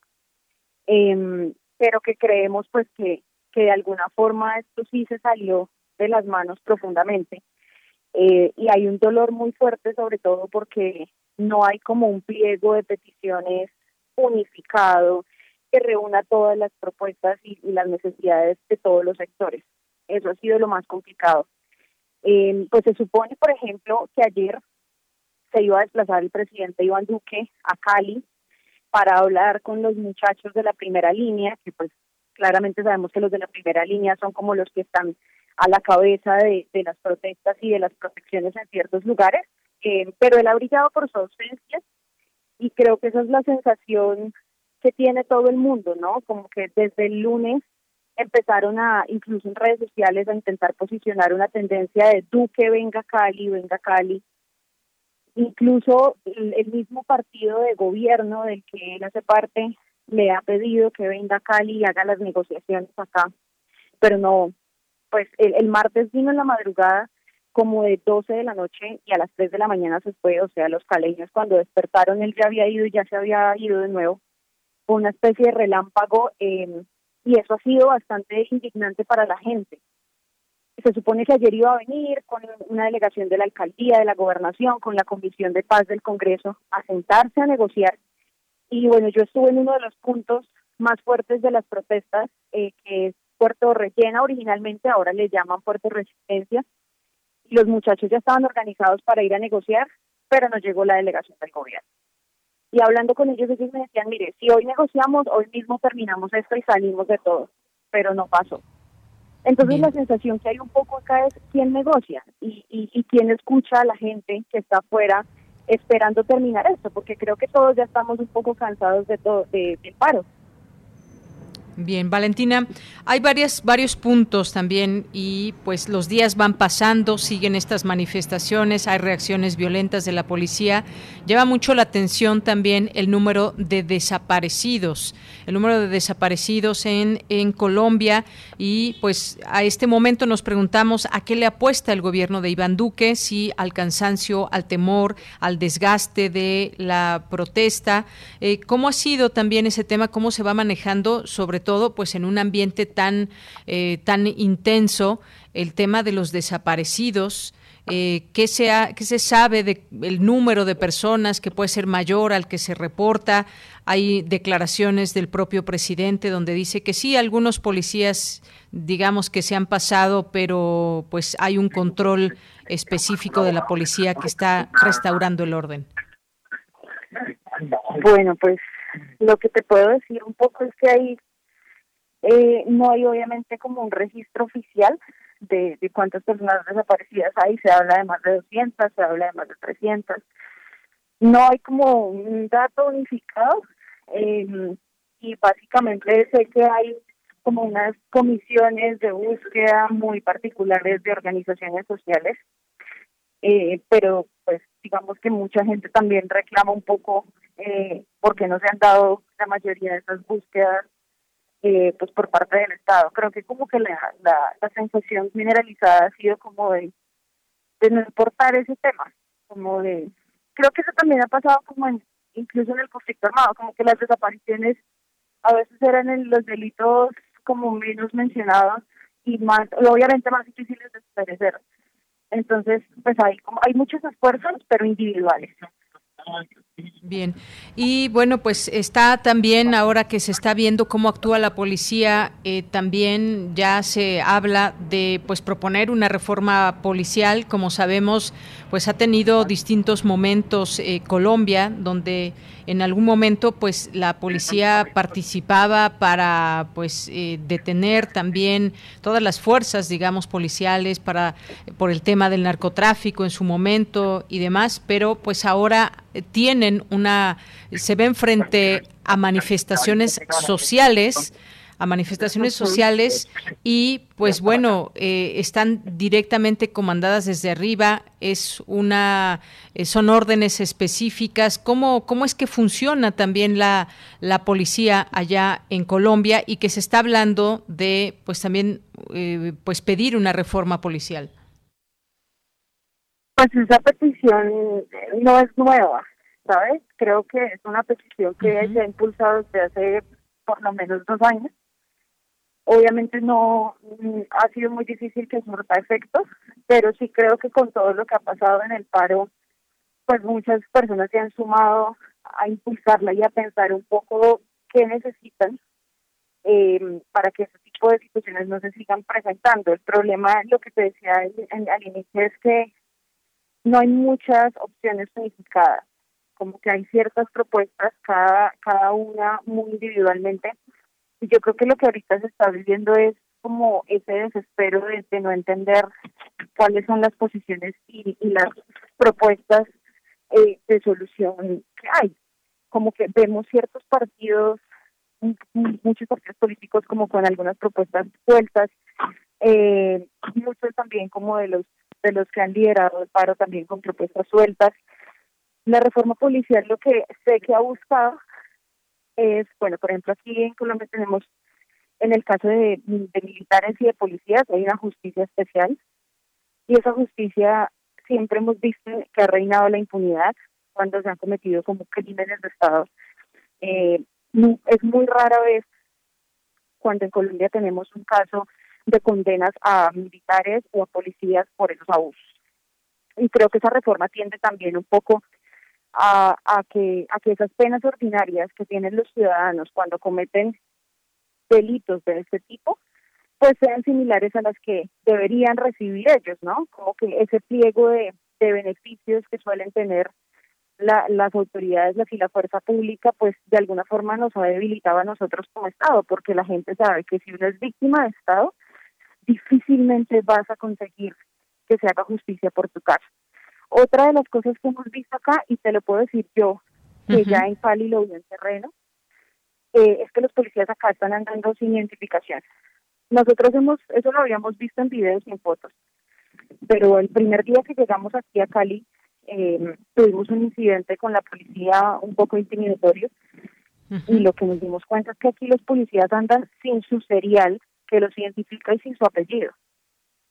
eh, pero que creemos pues que, que de alguna forma esto sí se salió de las manos profundamente. Eh, y hay un dolor muy fuerte sobre todo porque no hay como un pliego de peticiones unificado que reúna todas las propuestas y, las necesidades de todos los sectores. Eso ha sido lo más complicado. Eh, pues se supone, por ejemplo, que ayer se iba a desplazar el presidente Iván Duque a Cali para hablar con los muchachos de la primera línea, que pues claramente sabemos que los de la primera línea son como los que están a la cabeza de, las protestas y de las protecciones en ciertos lugares, eh, pero él ha brillado por su ausencia y creo que esa es la sensación que tiene todo el mundo, ¿no? Como que desde el lunes empezaron a, incluso en redes sociales, a intentar posicionar una tendencia de Duque venga Cali, venga Cali. Incluso el, mismo partido de gobierno del que él hace parte le ha pedido que venga Cali y haga las negociaciones acá, pero no, pues el, el martes vino en la madrugada como de 12 de la noche y a las 3 de la mañana se fue, o sea, los caleños cuando despertaron él ya había ido y ya se había ido de nuevo, una especie de relámpago eh, y eso ha sido bastante indignante para la gente. Se supone que ayer iba a venir con una delegación de la alcaldía, de la gobernación, con la Comisión de Paz del Congreso a sentarse a negociar. Y bueno, yo estuve en uno de los puntos más fuertes de las protestas, eh, que es Puerto Rellena originalmente, ahora le llaman Puerto Resistencia, los muchachos ya estaban organizados para ir a negociar, pero no llegó la delegación del gobierno. Y hablando con ellos, ellos me decían, mire, si hoy negociamos, hoy mismo terminamos esto y salimos de todo, pero no pasó. Entonces la sensación que hay un poco acá es quién negocia y, y, quién escucha a la gente que está afuera esperando terminar esto, porque creo que todos ya estamos un poco cansados de todo, de, del paro. Bien, Valentina, hay varias, varios puntos también y pues los días van pasando, siguen estas manifestaciones, hay reacciones violentas de la policía. Lleva mucho la atención también el número de desaparecidos, el número de desaparecidos en, en Colombia y pues a este momento nos preguntamos a qué le apuesta el gobierno de Iván Duque, si al cansancio, al temor, al desgaste de la protesta. Eh, ¿Cómo ha sido también ese tema? ¿Cómo se va manejando sobre todo? Todo pues en un ambiente tan, eh, tan intenso, el tema de los desaparecidos, eh, ¿qué, se ¿qué se sabe del número de personas que puede ser mayor al que se reporta? Hay declaraciones del propio presidente donde dice que sí, algunos policías digamos que se han pasado, pero pues hay un control específico de la policía que está restaurando el orden. Bueno, pues lo que te puedo decir un poco es que hay eh, no hay obviamente como un registro oficial de, cuántas personas desaparecidas hay, se habla de más de 200, se habla de más de 300. No hay como un dato unificado eh, y básicamente sé que hay como unas comisiones de búsqueda muy particulares de organizaciones sociales, eh, pero pues digamos que mucha gente también reclama un poco eh, porque no se han dado la mayoría de esas búsquedas eh, pues por parte del Estado. Creo que como que la, la, sensación generalizada ha sido como de, de no importar ese tema, como de, creo que eso también ha pasado como en, incluso en el conflicto armado, como que las desapariciones a veces eran en los delitos como menos mencionados y más, obviamente más difíciles de esclarecer. Entonces, pues hay como hay muchos esfuerzos, pero individuales. Bien, y bueno, pues está también ahora que se está viendo cómo actúa la policía, eh, también ya se habla de pues proponer una reforma policial, como sabemos, pues ha tenido distintos momentos eh, Colombia, donde en algún momento pues la policía participaba para pues eh, detener también todas las fuerzas, digamos, policiales para por el tema del narcotráfico en su momento y demás, pero pues ahora tienen una, se ven frente a manifestaciones sociales, a manifestaciones sociales y pues bueno eh, están directamente comandadas desde arriba. Es una eh, son órdenes específicas. Cómo cómo es que funciona también la la policía allá en Colombia y que se está hablando de pues también eh, pues pedir una reforma policial pues esa petición no es nueva ¿sabes? Creo que es una petición que se ha impulsado desde hace por lo menos dos años. Obviamente no ha sido muy difícil que surta efectos, pero sí creo que con todo lo que ha pasado en el paro, pues muchas personas se han sumado a impulsarla y a pensar un poco qué necesitan eh, para que ese tipo de situaciones no se sigan presentando. El problema, lo que te decía al inicio, es que no hay muchas opciones unificadas como que hay ciertas propuestas, cada, cada una muy individualmente. Y yo creo que lo que ahorita se está viviendo es como ese desespero de, no entender cuáles son las posiciones y, las propuestas eh, de solución que hay. Como que vemos ciertos partidos, muchos partidos políticos como con algunas propuestas sueltas, eh, muchos también como de los de los que han liderado el paro también con propuestas sueltas la reforma policial lo que sé que ha buscado es, bueno, por ejemplo, aquí en Colombia tenemos, en el caso de, militares y de policías, hay una justicia especial y esa justicia siempre hemos visto que ha reinado la impunidad cuando se han cometido como crímenes de Estado. Eh, es muy rara vez cuando en Colombia tenemos un caso de condenas a militares o a policías por esos abusos. Y creo que esa reforma tiende también un poco a, a, que, a que esas penas ordinarias que tienen los ciudadanos cuando cometen delitos de este tipo, pues sean similares a las que deberían recibir ellos, ¿no? Como que ese pliego de, de beneficios que suelen tener la, las autoridades y la fuerza pública, pues de alguna forma nos ha debilitado a nosotros como Estado, porque la gente sabe que si uno es víctima de Estado, difícilmente vas a conseguir que se haga justicia por tu caso. Otra de las cosas que hemos visto acá, y te lo puedo decir yo, que ya en Cali lo vi en terreno, eh, es que los policías acá están andando sin identificación. Nosotros hemos, eso lo habíamos visto en videos y en fotos, pero el primer día que llegamos aquí a Cali, eh, tuvimos un incidente con la policía un poco intimidatorio, y lo que nos dimos cuenta es que aquí los policías andan sin su serial que los identifica y sin su apellido.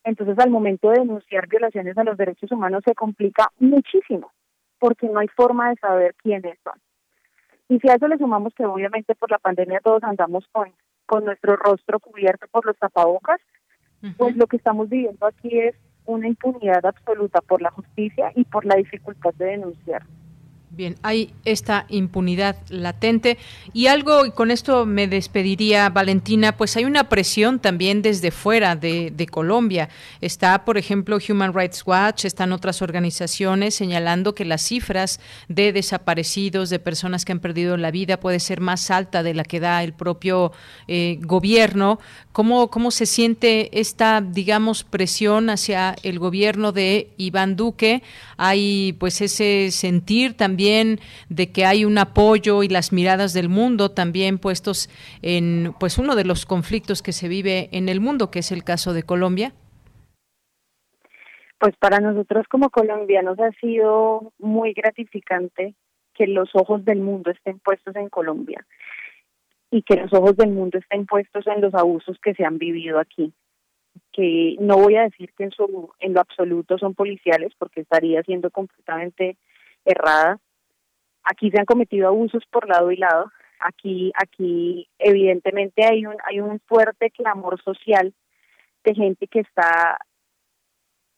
Entonces, al momento de denunciar violaciones a los derechos humanos se complica muchísimo, porque no hay forma de saber quiénes son. Y si a eso le sumamos que obviamente por la pandemia todos andamos con, con nuestro rostro cubierto por los tapabocas, pues lo que estamos viviendo aquí es una impunidad absoluta por la justicia y por la dificultad de denunciar. Bien, hay esta impunidad latente y algo, y con esto me despediría Valentina, pues hay una presión también desde fuera de, Colombia. Está, por ejemplo, Human Rights Watch, están otras organizaciones señalando que las cifras de desaparecidos, de personas que han perdido la vida, puede ser más alta de la que da el propio eh, gobierno. ¿Cómo, ¿Cómo se siente esta, digamos, presión hacia el gobierno de Iván Duque? Hay pues ese sentir también de que hay un apoyo y las miradas del mundo también puestos en pues uno de los conflictos que se vive en el mundo, que es el caso de Colombia? Pues para nosotros como colombianos ha sido muy gratificante que los ojos del mundo estén puestos en Colombia y que los ojos del mundo estén puestos en los abusos que se han vivido aquí que no voy a decir que en, su, en lo absoluto son policiales porque estaría siendo completamente errada, Aquí se han cometido abusos por lado y lado. Aquí, aquí evidentemente hay un, hay un fuerte clamor social de gente que está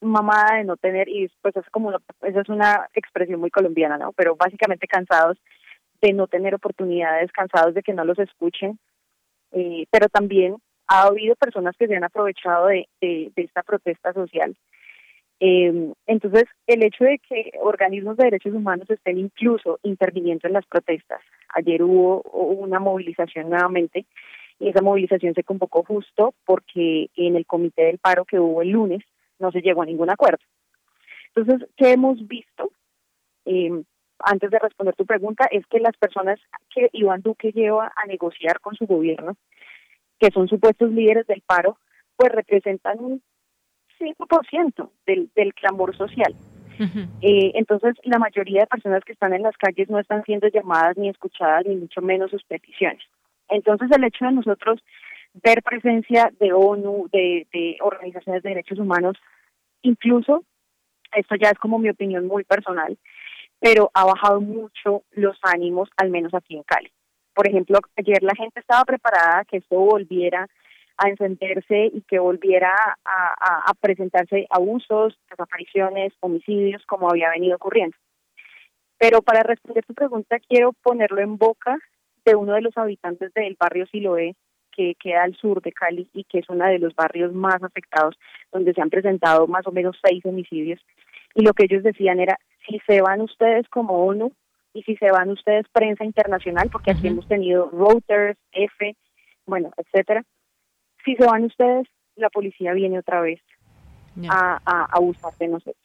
mamada de no tener, y pues es como, esa es una expresión muy colombiana, ¿no? Pero básicamente cansados de no tener oportunidades, cansados de que no los escuchen, eh, pero también ha habido personas que se han aprovechado de, de, esta protesta social. Eh, entonces, el hecho de que organismos de derechos humanos estén incluso interviniendo en las protestas, ayer hubo una movilización nuevamente y esa movilización se convocó justo porque en el comité del paro que hubo el lunes no se llegó a ningún acuerdo. Entonces, ¿qué hemos visto? Eh, antes de responder tu pregunta, es que las personas que Iván Duque lleva a negociar con su gobierno, que son supuestos líderes del paro, pues representan un 5% del, del clamor social. eh, entonces, la mayoría de personas que están en las calles no están siendo llamadas ni escuchadas, ni mucho menos sus peticiones. Entonces, el hecho de nosotros ver presencia de ONU, de, de organizaciones de derechos humanos, incluso, esto ya es como mi opinión muy personal, pero ha bajado mucho los ánimos, al menos aquí en Cali. Por ejemplo, ayer la gente estaba preparada que esto volviera a encenderse y que volviera a, a, presentarse abusos, desapariciones, homicidios, como había venido ocurriendo. Pero para responder tu pregunta, quiero ponerlo en boca de uno de los habitantes del barrio Siloé, que queda al sur de Cali y que es uno de los barrios más afectados, donde se han presentado más o menos seis homicidios. Y lo que ellos decían era, si se van ustedes como ONU y si se van ustedes prensa internacional, porque aquí hemos tenido Reuters, F, bueno, etcétera, si se van ustedes, la policía viene otra vez a, a, abusar de nosotros.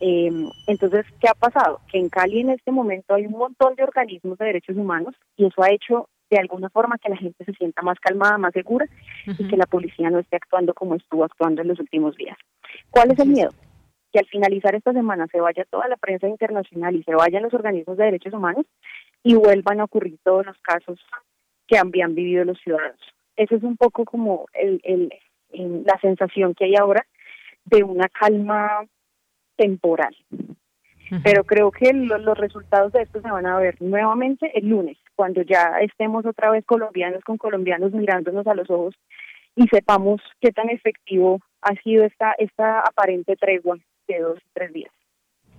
Em, entonces, ¿qué ha pasado? Que en Cali en este momento hay un montón de organismos de derechos humanos y eso ha hecho de alguna forma que la gente se sienta más calmada, más segura y que la policía no esté actuando como estuvo actuando en los últimos días. ¿Cuál es el miedo? Que al finalizar esta semana se vaya toda la prensa internacional y se vayan los organismos de derechos humanos y vuelvan a ocurrir todos los casos que habían vivido los ciudadanos. Esa es un poco como el, el, la sensación que hay ahora de una calma temporal. Pero creo que los resultados de esto se van a ver nuevamente el lunes, cuando ya estemos otra vez colombianos con colombianos mirándonos a los ojos y sepamos qué tan efectivo ha sido esta, esta aparente tregua dos o tres días.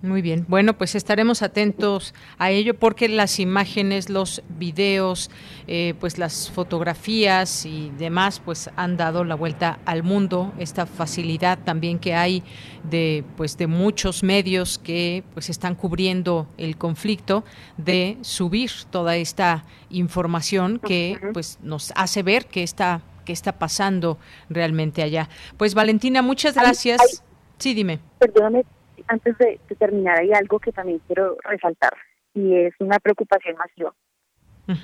Muy bien. Bueno, pues estaremos atentos a ello porque las imágenes, los videos, eh, pues las fotografías y demás, pues han dado la vuelta al mundo. Esta facilidad también que hay de, pues de muchos medios que pues están cubriendo el conflicto de subir toda esta información que pues nos hace ver que está que está pasando realmente allá. Pues Valentina, muchas gracias. Sí, dime. Perdóname, antes de, terminar, hay algo que también quiero resaltar y es una preocupación masiva.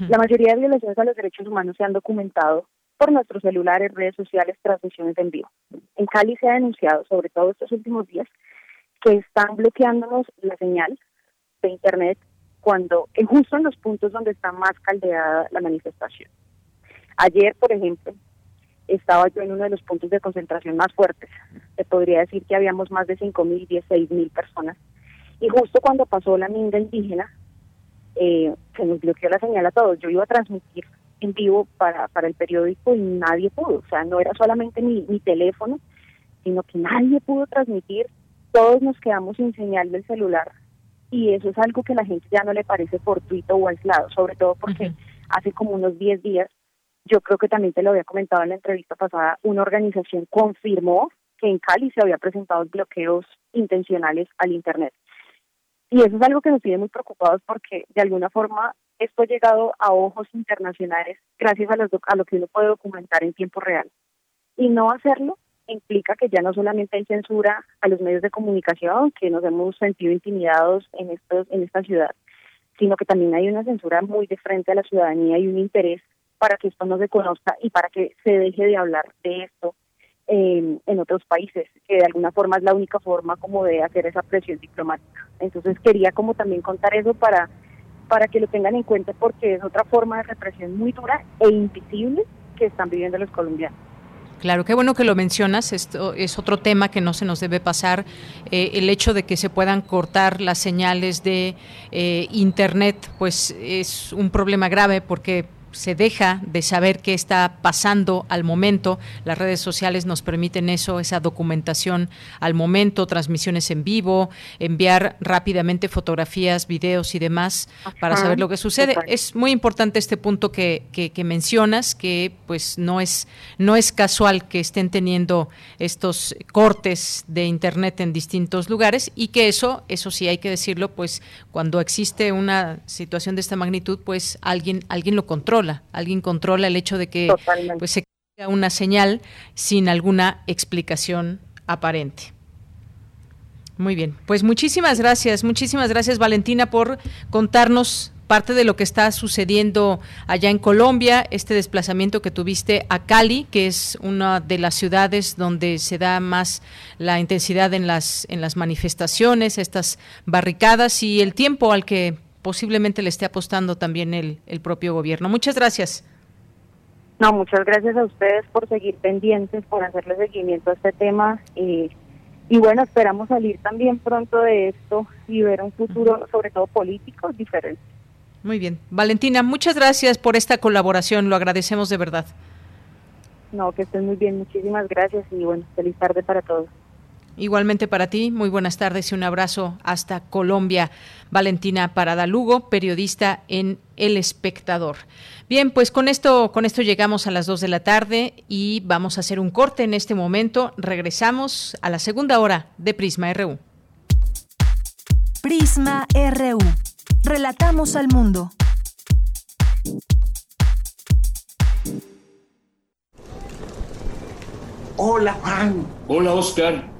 La mayoría de violaciones a los derechos humanos se han documentado por nuestros celulares, redes sociales, transmisiones en vivo. En Cali se ha denunciado, sobre todo estos últimos días, que están bloqueándonos la señal de Internet cuando, justo en los puntos donde está más caldeada la manifestación. Ayer, por ejemplo, estaba yo en uno de los puntos de concentración más fuertes. Se podría decir que habíamos más de 5.000, 16.000 personas. Y justo cuando pasó la minga indígena, eh, se nos bloqueó la señal a todos. Yo iba a transmitir en vivo para, para el periódico y nadie pudo. O sea, no era solamente mi, mi teléfono, sino que nadie pudo transmitir. Todos nos quedamos sin señal del celular. Y eso es algo que a la gente ya no le parece fortuito o aislado, sobre todo porque hace como unos 10 días yo creo que también te lo había comentado en la entrevista pasada, una organización confirmó que en Cali se había presentado bloqueos intencionales al Internet. Y eso es algo que nos tiene muy preocupados porque de alguna forma esto ha llegado a ojos internacionales gracias a, a lo que uno puede documentar en tiempo real. Y no hacerlo implica que ya no solamente hay censura a los medios de comunicación, que nos hemos sentido intimidados en, en esta ciudad, sino que también hay una censura muy de frente a la ciudadanía y un interés para que esto no se conozca y para que se deje de hablar de esto en otros países, que de alguna forma es la única forma como de hacer esa presión diplomática. Entonces quería como también contar eso para, para que lo tengan en cuenta porque es otra forma de represión muy dura e invisible que están viviendo los colombianos. Claro, qué bueno que lo mencionas. Esto es otro tema que no se nos debe pasar. Eh, el hecho de que se puedan cortar las señales de eh, Internet, pues es un problema grave porque se deja de saber qué está pasando al momento. Las redes sociales nos permiten eso, esa documentación al momento, transmisiones en vivo, enviar rápidamente fotografías, videos y demás para saber lo que sucede. Es muy importante este punto que, que, que, mencionas, que pues no es, no es casual que estén teniendo estos cortes de internet en distintos lugares y que eso, eso sí hay que decirlo, pues cuando existe una situación de esta magnitud, pues alguien, alguien lo controla, alguien controla el hecho de que pues, se caiga una señal sin alguna explicación aparente. Muy bien, pues muchísimas gracias, muchísimas gracias Valentina por contarnos parte de lo que está sucediendo allá en Colombia, este desplazamiento que tuviste a Cali, que es una de las ciudades donde se da más la intensidad en las en las manifestaciones, estas barricadas y el tiempo al que posiblemente le esté apostando también el, el propio gobierno. Muchas gracias. No, muchas gracias a ustedes por seguir pendientes, por hacerle seguimiento a este tema. y y bueno, esperamos salir también pronto de esto y ver un futuro, sobre todo político, diferente. Muy bien. Valentina, muchas gracias por esta colaboración, lo agradecemos de verdad. No, que estén muy bien, muchísimas gracias y bueno, feliz tarde para todos. Igualmente para ti, muy buenas tardes y un abrazo hasta Colombia. Valentina Paradalugo, periodista en El Espectador. Bien, pues con esto, con esto llegamos a las dos de la tarde y vamos a hacer un corte en este momento. Regresamos a la segunda hora de Prisma RU. Prisma RU. Relatamos al mundo. Hola Juan. Hola Oscar.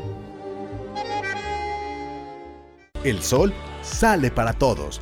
El sol sale para todos,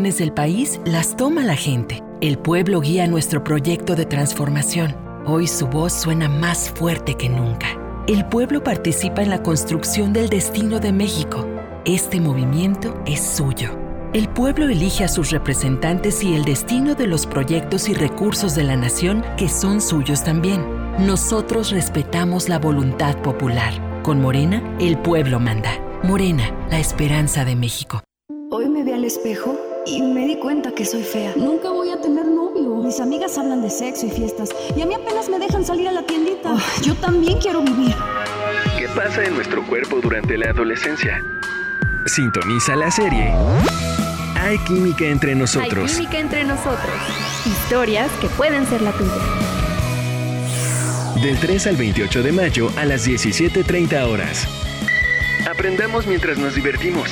del país las toma la gente. El pueblo guía nuestro proyecto de transformación. Hoy su voz suena más fuerte que nunca. El pueblo participa en la construcción del destino de México. Este movimiento es suyo. El pueblo elige a sus representantes y el destino de los proyectos y recursos de la nación que son suyos también. Nosotros respetamos la voluntad popular. Con Morena, el pueblo manda. Morena, la esperanza de México. Hoy me vi al espejo y me di cuenta que soy fea. Nunca voy a tener novio. Mis amigas hablan de sexo y fiestas y a mí apenas me dejan salir a la tiendita. yo también quiero vivir. ¿Qué pasa en nuestro cuerpo durante la adolescencia? Sintoniza la serie. Hay química entre nosotros. Hay química entre nosotros. Historias que pueden ser la tuya. Del 3 al 28 de mayo a las 17.30 horas. Aprendamos mientras nos divertimos.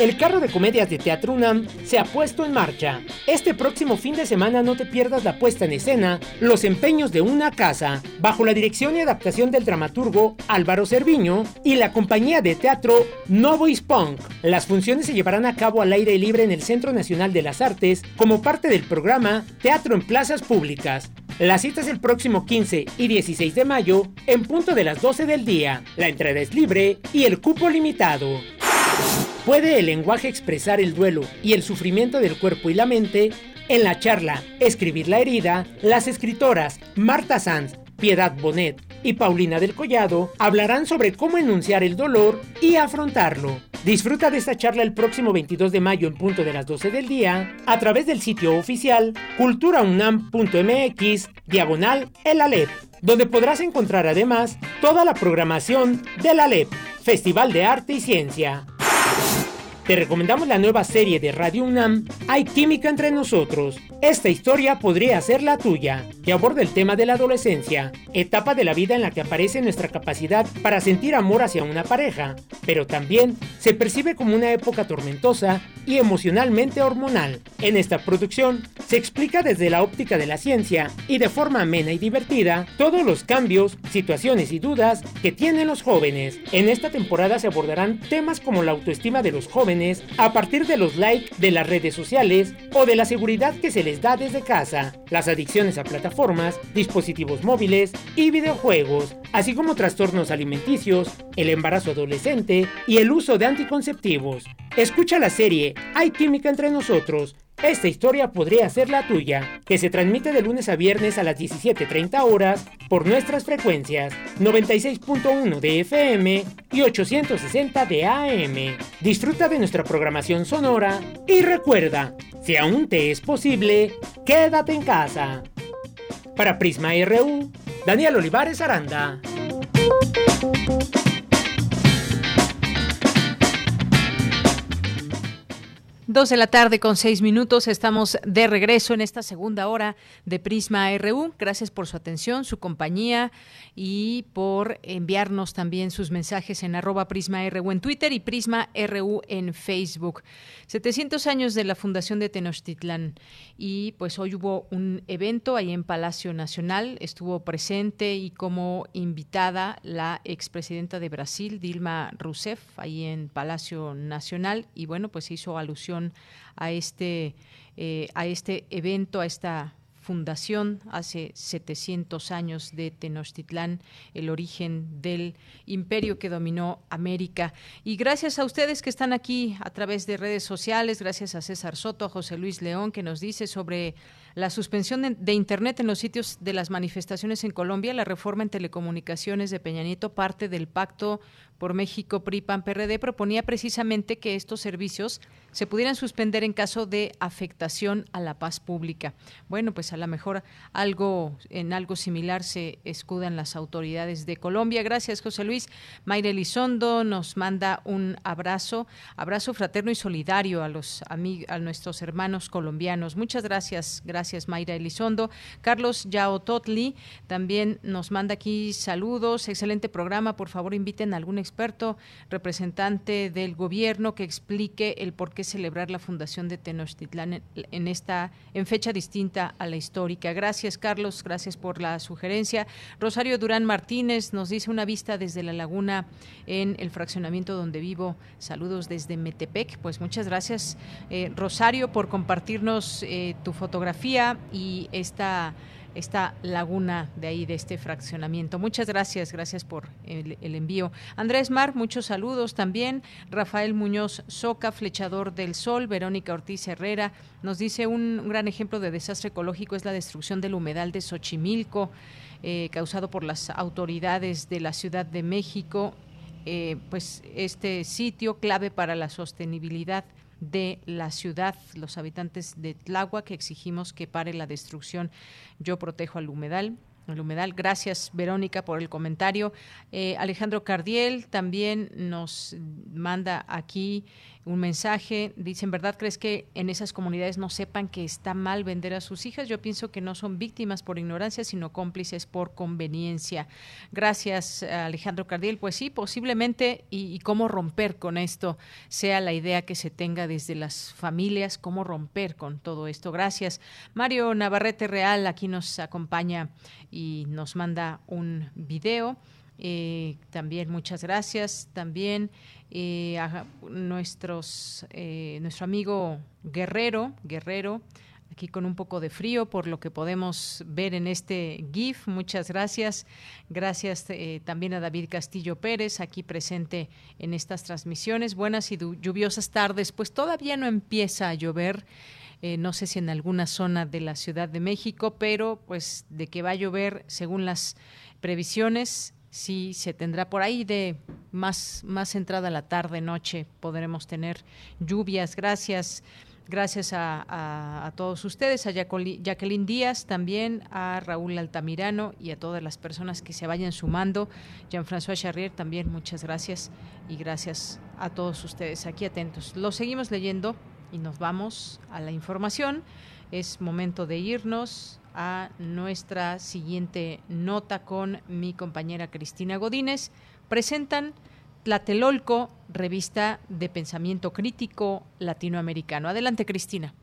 El carro de comedias de Teatro UNAM se ha puesto en marcha. Este próximo fin de semana no te pierdas la puesta en escena Los empeños de una casa, bajo la dirección y adaptación del dramaturgo Álvaro Cerviño y la compañía de teatro Novois Punk. Las funciones se llevarán a cabo al aire libre en el Centro Nacional de las Artes como parte del programa Teatro en Plazas Públicas. La cita es el próximo 15 y 16 de mayo en punto de las 12 del día. La entrada es libre y el cupo limitado. ¿Puede el lenguaje expresar el duelo y el sufrimiento del cuerpo y la mente? En la charla Escribir la herida, las escritoras Marta Sanz, Piedad Bonet y Paulina del Collado hablarán sobre cómo enunciar el dolor y afrontarlo. Disfruta de esta charla el próximo 22 de mayo en punto de las 12 del día a través del sitio oficial culturaunam.mx diagonal el Alep, donde podrás encontrar además toda la programación del Alep, Festival de Arte y Ciencia. Te recomendamos la nueva serie de Radio UNAM, Hay Química entre nosotros. Esta historia podría ser la tuya, que aborda el tema de la adolescencia, etapa de la vida en la que aparece nuestra capacidad para sentir amor hacia una pareja, pero también se percibe como una época tormentosa y emocionalmente hormonal. En esta producción se explica desde la óptica de la ciencia y de forma amena y divertida todos los cambios, situaciones y dudas que tienen los jóvenes. En esta temporada se abordarán temas como la autoestima de los jóvenes, a partir de los likes de las redes sociales o de la seguridad que se les da desde casa, las adicciones a plataformas, dispositivos móviles y videojuegos, así como trastornos alimenticios, el embarazo adolescente y el uso de anticonceptivos. Escucha la serie Hay química entre nosotros esta historia podría ser la tuya, que se transmite de lunes a viernes a las 17.30 horas por nuestras frecuencias 96.1 de FM y 860 de AM. Disfruta de nuestra programación sonora y recuerda, si aún te es posible, quédate en casa. Para Prisma RU, Daniel Olivares Aranda. 2 de la tarde con seis minutos. Estamos de regreso en esta segunda hora de Prisma RU. Gracias por su atención, su compañía y por enviarnos también sus mensajes en arroba Prisma RU en Twitter y Prisma RU en Facebook. 700 años de la fundación de Tenochtitlán y pues hoy hubo un evento ahí en Palacio Nacional. Estuvo presente y como invitada la expresidenta de Brasil, Dilma Rousseff, ahí en Palacio Nacional y bueno, pues hizo alusión a este, eh, a este evento, a esta fundación hace 700 años de Tenochtitlán, el origen del imperio que dominó América. Y gracias a ustedes que están aquí a través de redes sociales, gracias a César Soto, a José Luis León, que nos dice sobre la suspensión de, Internet en los sitios de las manifestaciones en Colombia, la reforma en telecomunicaciones de Peña Nieto, parte del pacto por México PRI-PAN-PRD, proponía precisamente que estos servicios se pudieran suspender en caso de afectación a la paz pública. Bueno, pues a lo mejor algo en algo similar se escudan las autoridades de Colombia. Gracias, José Luis. Mayra Elizondo nos manda un abrazo, abrazo fraterno y solidario a los a nuestros hermanos colombianos. Muchas gracias, gracias Mayra Elizondo. Carlos Yao Totli también nos manda aquí saludos, excelente programa. Por favor, inviten a algún experto, representante del gobierno que explique el por qué celebrar la fundación de Tenochtitlán en, esta en fecha distinta a la histórica. Gracias, Carlos, gracias por la sugerencia. Rosario Durán Martínez nos dice una vista desde la laguna en el fraccionamiento donde vivo. Saludos desde Metepec. Pues muchas gracias, eh, Rosario, por compartirnos eh, tu fotografía y esta esta laguna de ahí, de este fraccionamiento. Muchas gracias, gracias por el, envío. Andrés Mar, muchos saludos también. Rafael Muñoz Soca, Flechador del Sol, Verónica Ortiz Herrera, nos dice un, gran ejemplo de desastre ecológico es la destrucción del humedal de Xochimilco, eh, causado por las autoridades de la Ciudad de México. Eh, pues este sitio clave para la sostenibilidad de la ciudad, los habitantes de Tláhuac, que exigimos que pare la destrucción. Yo protejo al humedal. El humedal. Gracias, Verónica, por el comentario. Eh, Alejandro Cardiel también nos manda aquí un mensaje. Dicen, ¿verdad crees que en esas comunidades no sepan que está mal vender a sus hijas? Yo pienso que no son víctimas por ignorancia, sino cómplices por conveniencia. Gracias, Alejandro Cardiel. Pues sí, posiblemente, y, cómo romper con esto sea la idea que se tenga desde las familias, cómo romper con todo esto. Gracias. Mario Navarrete Real aquí nos acompaña y nos manda un video. Eh, también muchas gracias. También eh, a nuestros, eh, nuestro amigo Guerrero, Guerrero, aquí con un poco de frío por lo que podemos ver en este GIF. Muchas gracias. Gracias también a David Castillo Pérez, aquí presente en estas transmisiones. Buenas y lluviosas tardes. Pues todavía no empieza a llover. no sé si en alguna zona de la Ciudad de México, pero pues de que va a llover según las previsiones sí se tendrá por ahí de más, más entrada la tarde, noche, podremos tener lluvias. Gracias. Gracias a, todos ustedes, a Jacqueline Díaz, también a Raúl Altamirano y a todas las personas que se vayan sumando. Jean-François Charrier, también muchas gracias y gracias a todos ustedes aquí atentos. Lo seguimos leyendo y nos vamos a la información. Es momento de irnos a nuestra siguiente nota con mi compañera Cristina Godínez. Presentan Tlatelolco, revista de pensamiento crítico latinoamericano. Adelante, Cristina.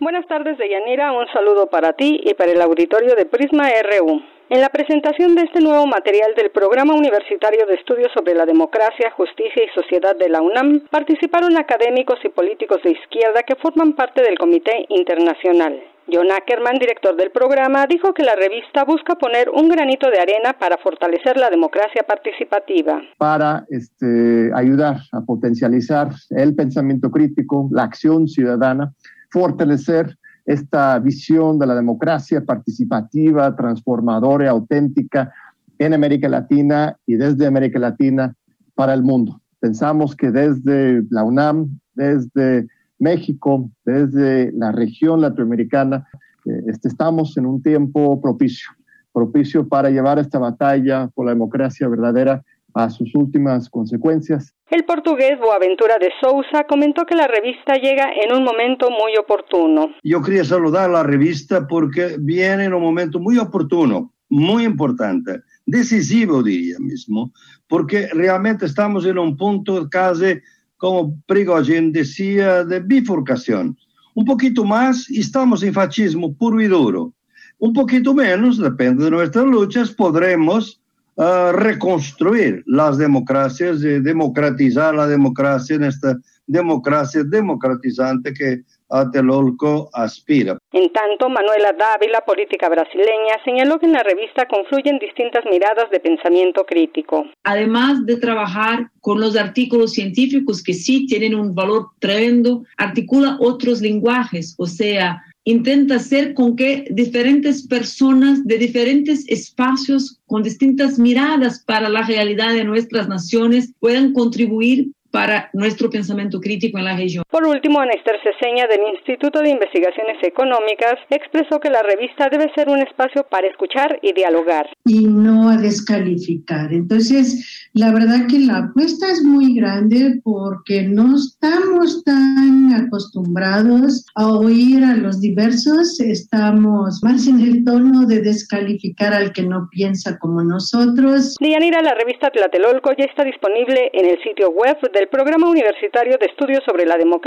Buenas tardes, Deyanira. Un saludo para ti y para el auditorio de Prisma RU. En la presentación de este nuevo material del Programa Universitario de Estudios sobre la Democracia, Justicia y Sociedad de la UNAM, participaron académicos y políticos de izquierda que forman parte del Comité Internacional. John Ackerman, director del programa, dijo que la revista busca poner un granito de arena para fortalecer la democracia participativa. Para este, ayudar a potencializar el pensamiento crítico, la acción ciudadana, fortalecer esta visión de la democracia participativa, transformadora, auténtica en América Latina y desde América Latina para el mundo. Pensamos que desde la UNAM, desde México, desde la región latinoamericana, eh, este, estamos en un tiempo propicio, propicio para llevar esta batalla por la democracia verdadera a sus últimas consecuencias. El portugués Boaventura de Sousa comentó que la revista llega en un momento muy oportuno. Yo quería saludar a la revista porque viene en un momento muy oportuno, muy importante, decisivo diría mismo, porque realmente estamos en un punto casi como Prigogine decía, de bifurcación. Un poquito más y estamos en fascismo puro y duro. Un poquito menos, depende de nuestras luchas, podremos uh, reconstruir las democracias y democratizar la democracia en esta democracia democratizante que Atelolco aspira. En tanto, Manuela Dávila, política brasileña, señaló que en la revista confluyen distintas miradas de pensamiento crítico. Además de trabajar con los artículos científicos que sí tienen un valor tremendo, articula otros lenguajes, o sea, intenta hacer con que diferentes personas de diferentes espacios con distintas miradas para la realidad de nuestras naciones puedan contribuir para nuestro pensamiento crítico en la región. Por último, Néstor Ceseña del Instituto de Investigaciones Económicas expresó que la revista debe ser un espacio para escuchar y dialogar. Y no a descalificar. Entonces, la verdad que la apuesta es muy grande porque no estamos tan acostumbrados a oír a los diversos, estamos más en el tono de descalificar al que no piensa como nosotros. Dianira, la revista Tlatelolco ya está disponible en el sitio web de del Programa Universitario de Estudios sobre la Democracia,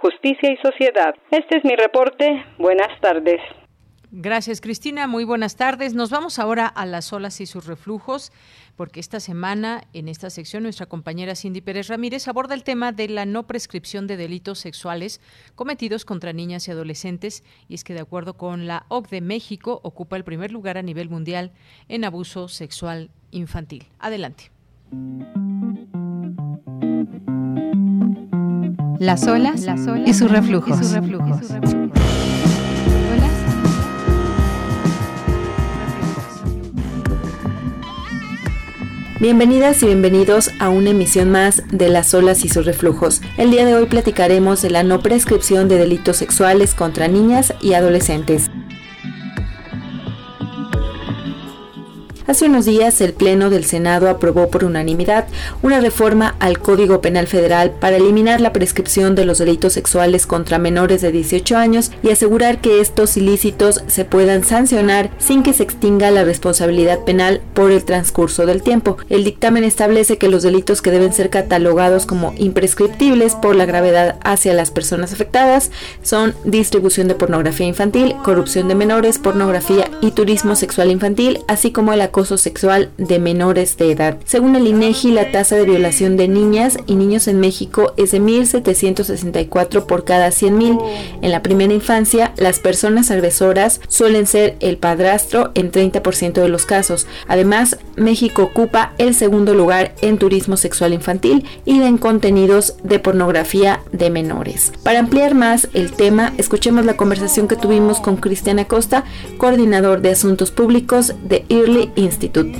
Justicia y Sociedad. Este es mi reporte. Buenas tardes. Gracias, Cristina. Muy buenas tardes. Nos vamos ahora a las olas y sus reflujos. porque esta semana en esta sección nuestra compañera Cindy Pérez Ramírez aborda el tema de la no prescripción de delitos sexuales cometidos contra niñas y adolescentes y es que de acuerdo con la OCDE México ocupa el primer lugar a nivel mundial en abuso sexual infantil. Adelante. Las olas, y sus reflujos. Bienvenidas y bienvenidos a una emisión más de Las olas y sus reflujos. El día de hoy platicaremos de la no prescripción de delitos sexuales contra niñas y adolescentes. Hace unos días el Pleno del Senado aprobó por unanimidad una reforma al Código Penal Federal para eliminar la prescripción de los delitos sexuales contra menores de 18 años y asegurar que estos ilícitos se puedan sancionar sin que se extinga la responsabilidad penal por el transcurso del tiempo. El dictamen establece que los delitos que deben ser catalogados como imprescriptibles por la gravedad hacia las personas afectadas son distribución de pornografía infantil, corrupción de menores, pornografía y turismo sexual infantil, así como el acoso sexual de menores de edad. Según el INEGI, la tasa de violación de niñas y niños en México es de 1.764 por cada 100.000. En la primera infancia, las personas agresoras suelen ser el padrastro en 30% de los casos. Además, México ocupa el segundo lugar en turismo sexual infantil y en contenidos de pornografía de menores. Para ampliar más el tema, escuchemos la conversación que tuvimos con Cristian Acosta, coordinador de asuntos públicos de Early Institute.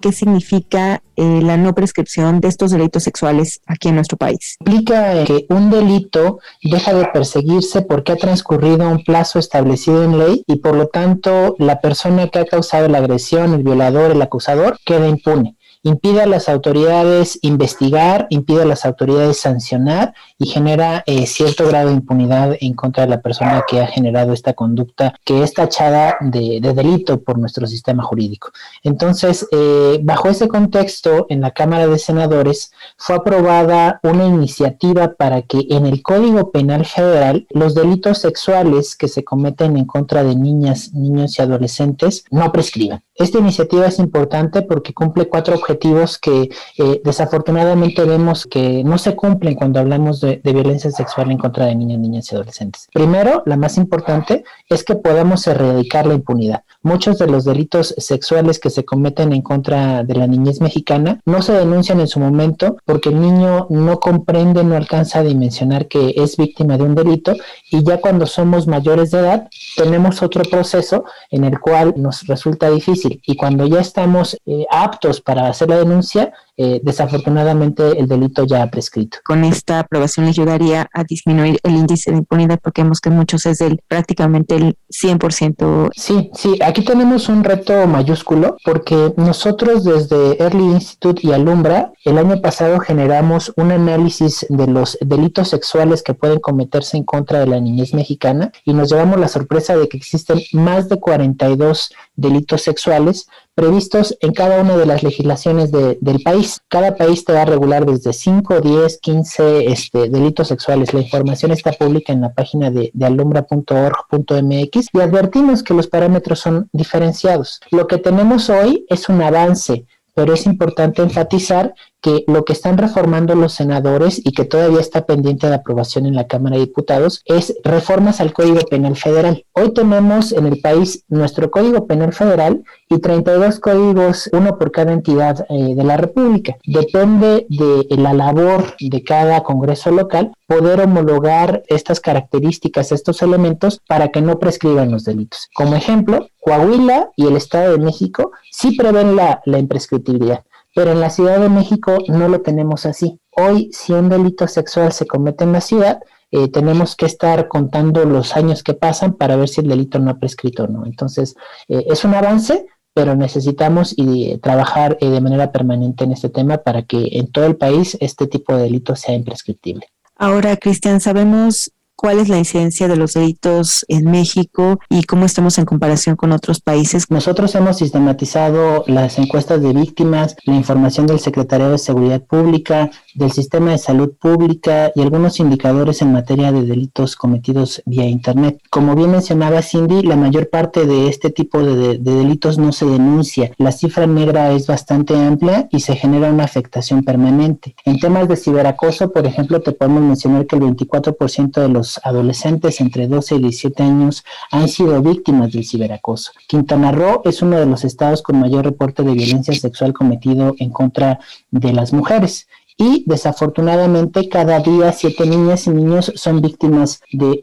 ¿Qué significa eh, la no prescripción de estos delitos sexuales aquí en nuestro país? Implica que un delito deja de perseguirse porque ha transcurrido un plazo establecido en ley y por lo tanto la persona que ha causado la agresión, el violador, el acusador, queda impune impide a las autoridades investigar, impide a las autoridades sancionar y genera eh, cierto grado de impunidad en contra de la persona que ha generado esta conducta que es tachada de, delito por nuestro sistema jurídico. Entonces, eh, bajo ese contexto, en la Cámara de Senadores fue aprobada una iniciativa para que en el Código Penal Federal los delitos sexuales que se cometen en contra de niñas, niños y adolescentes no prescriban. Esta iniciativa es importante porque cumple cuatro objetivos que eh, desafortunadamente vemos que no se cumplen cuando hablamos de, violencia sexual en contra de niñas, niñas y adolescentes. Primero, la más importante es que podamos erradicar la impunidad. Muchos de los delitos sexuales que se cometen en contra de la niñez mexicana no se denuncian en su momento porque el niño no comprende, no alcanza a dimensionar que es víctima de un delito y ya cuando somos mayores de edad tenemos otro proceso en el cual nos resulta difícil y cuando ya estamos eh, aptos para hacer la denuncia, eh, desafortunadamente el delito ya ha prescrito. Con esta aprobación le ayudaría a disminuir el índice de impunidad porque vemos que muchos es del prácticamente el 100%. Sí, sí, aquí tenemos un reto mayúsculo porque nosotros desde Early Institute y Alumbra el año pasado generamos un análisis de los delitos sexuales que pueden cometerse en contra de la niñez mexicana y nos llevamos la sorpresa de que existen más de 42 delitos sexuales previstos en cada una de las legislaciones del país. Cada país te va a regular desde 5, 10, 15 este, delitos sexuales. La información está pública en la página de alumbra.org.mx y advertimos que los parámetros son diferenciados. Lo que tenemos hoy es un avance pero es importante enfatizar que lo que están reformando los senadores y que todavía está pendiente de aprobación en la Cámara de Diputados es reformas al Código Penal Federal. Hoy tenemos en el país nuestro Código Penal Federal y 32 códigos, uno por cada entidad eh, de la República. Depende de la labor de cada Congreso local poder homologar estas características, estos elementos, para que no prescriban los delitos. Como ejemplo, Coahuila y el Estado de México sí prevén la, la imprescriptibilidad pero en la Ciudad de México no lo tenemos así. Hoy, si un delito sexual se comete en la ciudad, eh, tenemos que estar contando los años que pasan para ver si el delito no ha prescrito o no. Entonces, eh, es un avance, pero necesitamos y, eh, trabajar de manera permanente en este tema para que en todo el país este tipo de delito sea imprescriptible. Ahora, Cristian, sabemos cuál es la incidencia de los delitos en México y cómo estamos en comparación con otros países. Nosotros hemos sistematizado las encuestas de víctimas, la información del Secretario de Seguridad Pública, del sistema de salud pública y algunos indicadores en materia de delitos cometidos vía Internet. Como bien mencionaba Cindy, la mayor parte de este tipo de, delitos no se denuncia. La cifra negra es bastante amplia y se genera una afectación permanente. En temas de ciberacoso, por ejemplo, te podemos mencionar que el 24% de los adolescentes entre 12 y 17 años han sido víctimas del ciberacoso. Quintana Roo es uno de los estados con mayor reporte de violencia sexual cometido en contra de las mujeres y desafortunadamente cada día siete niñas y niños son víctimas de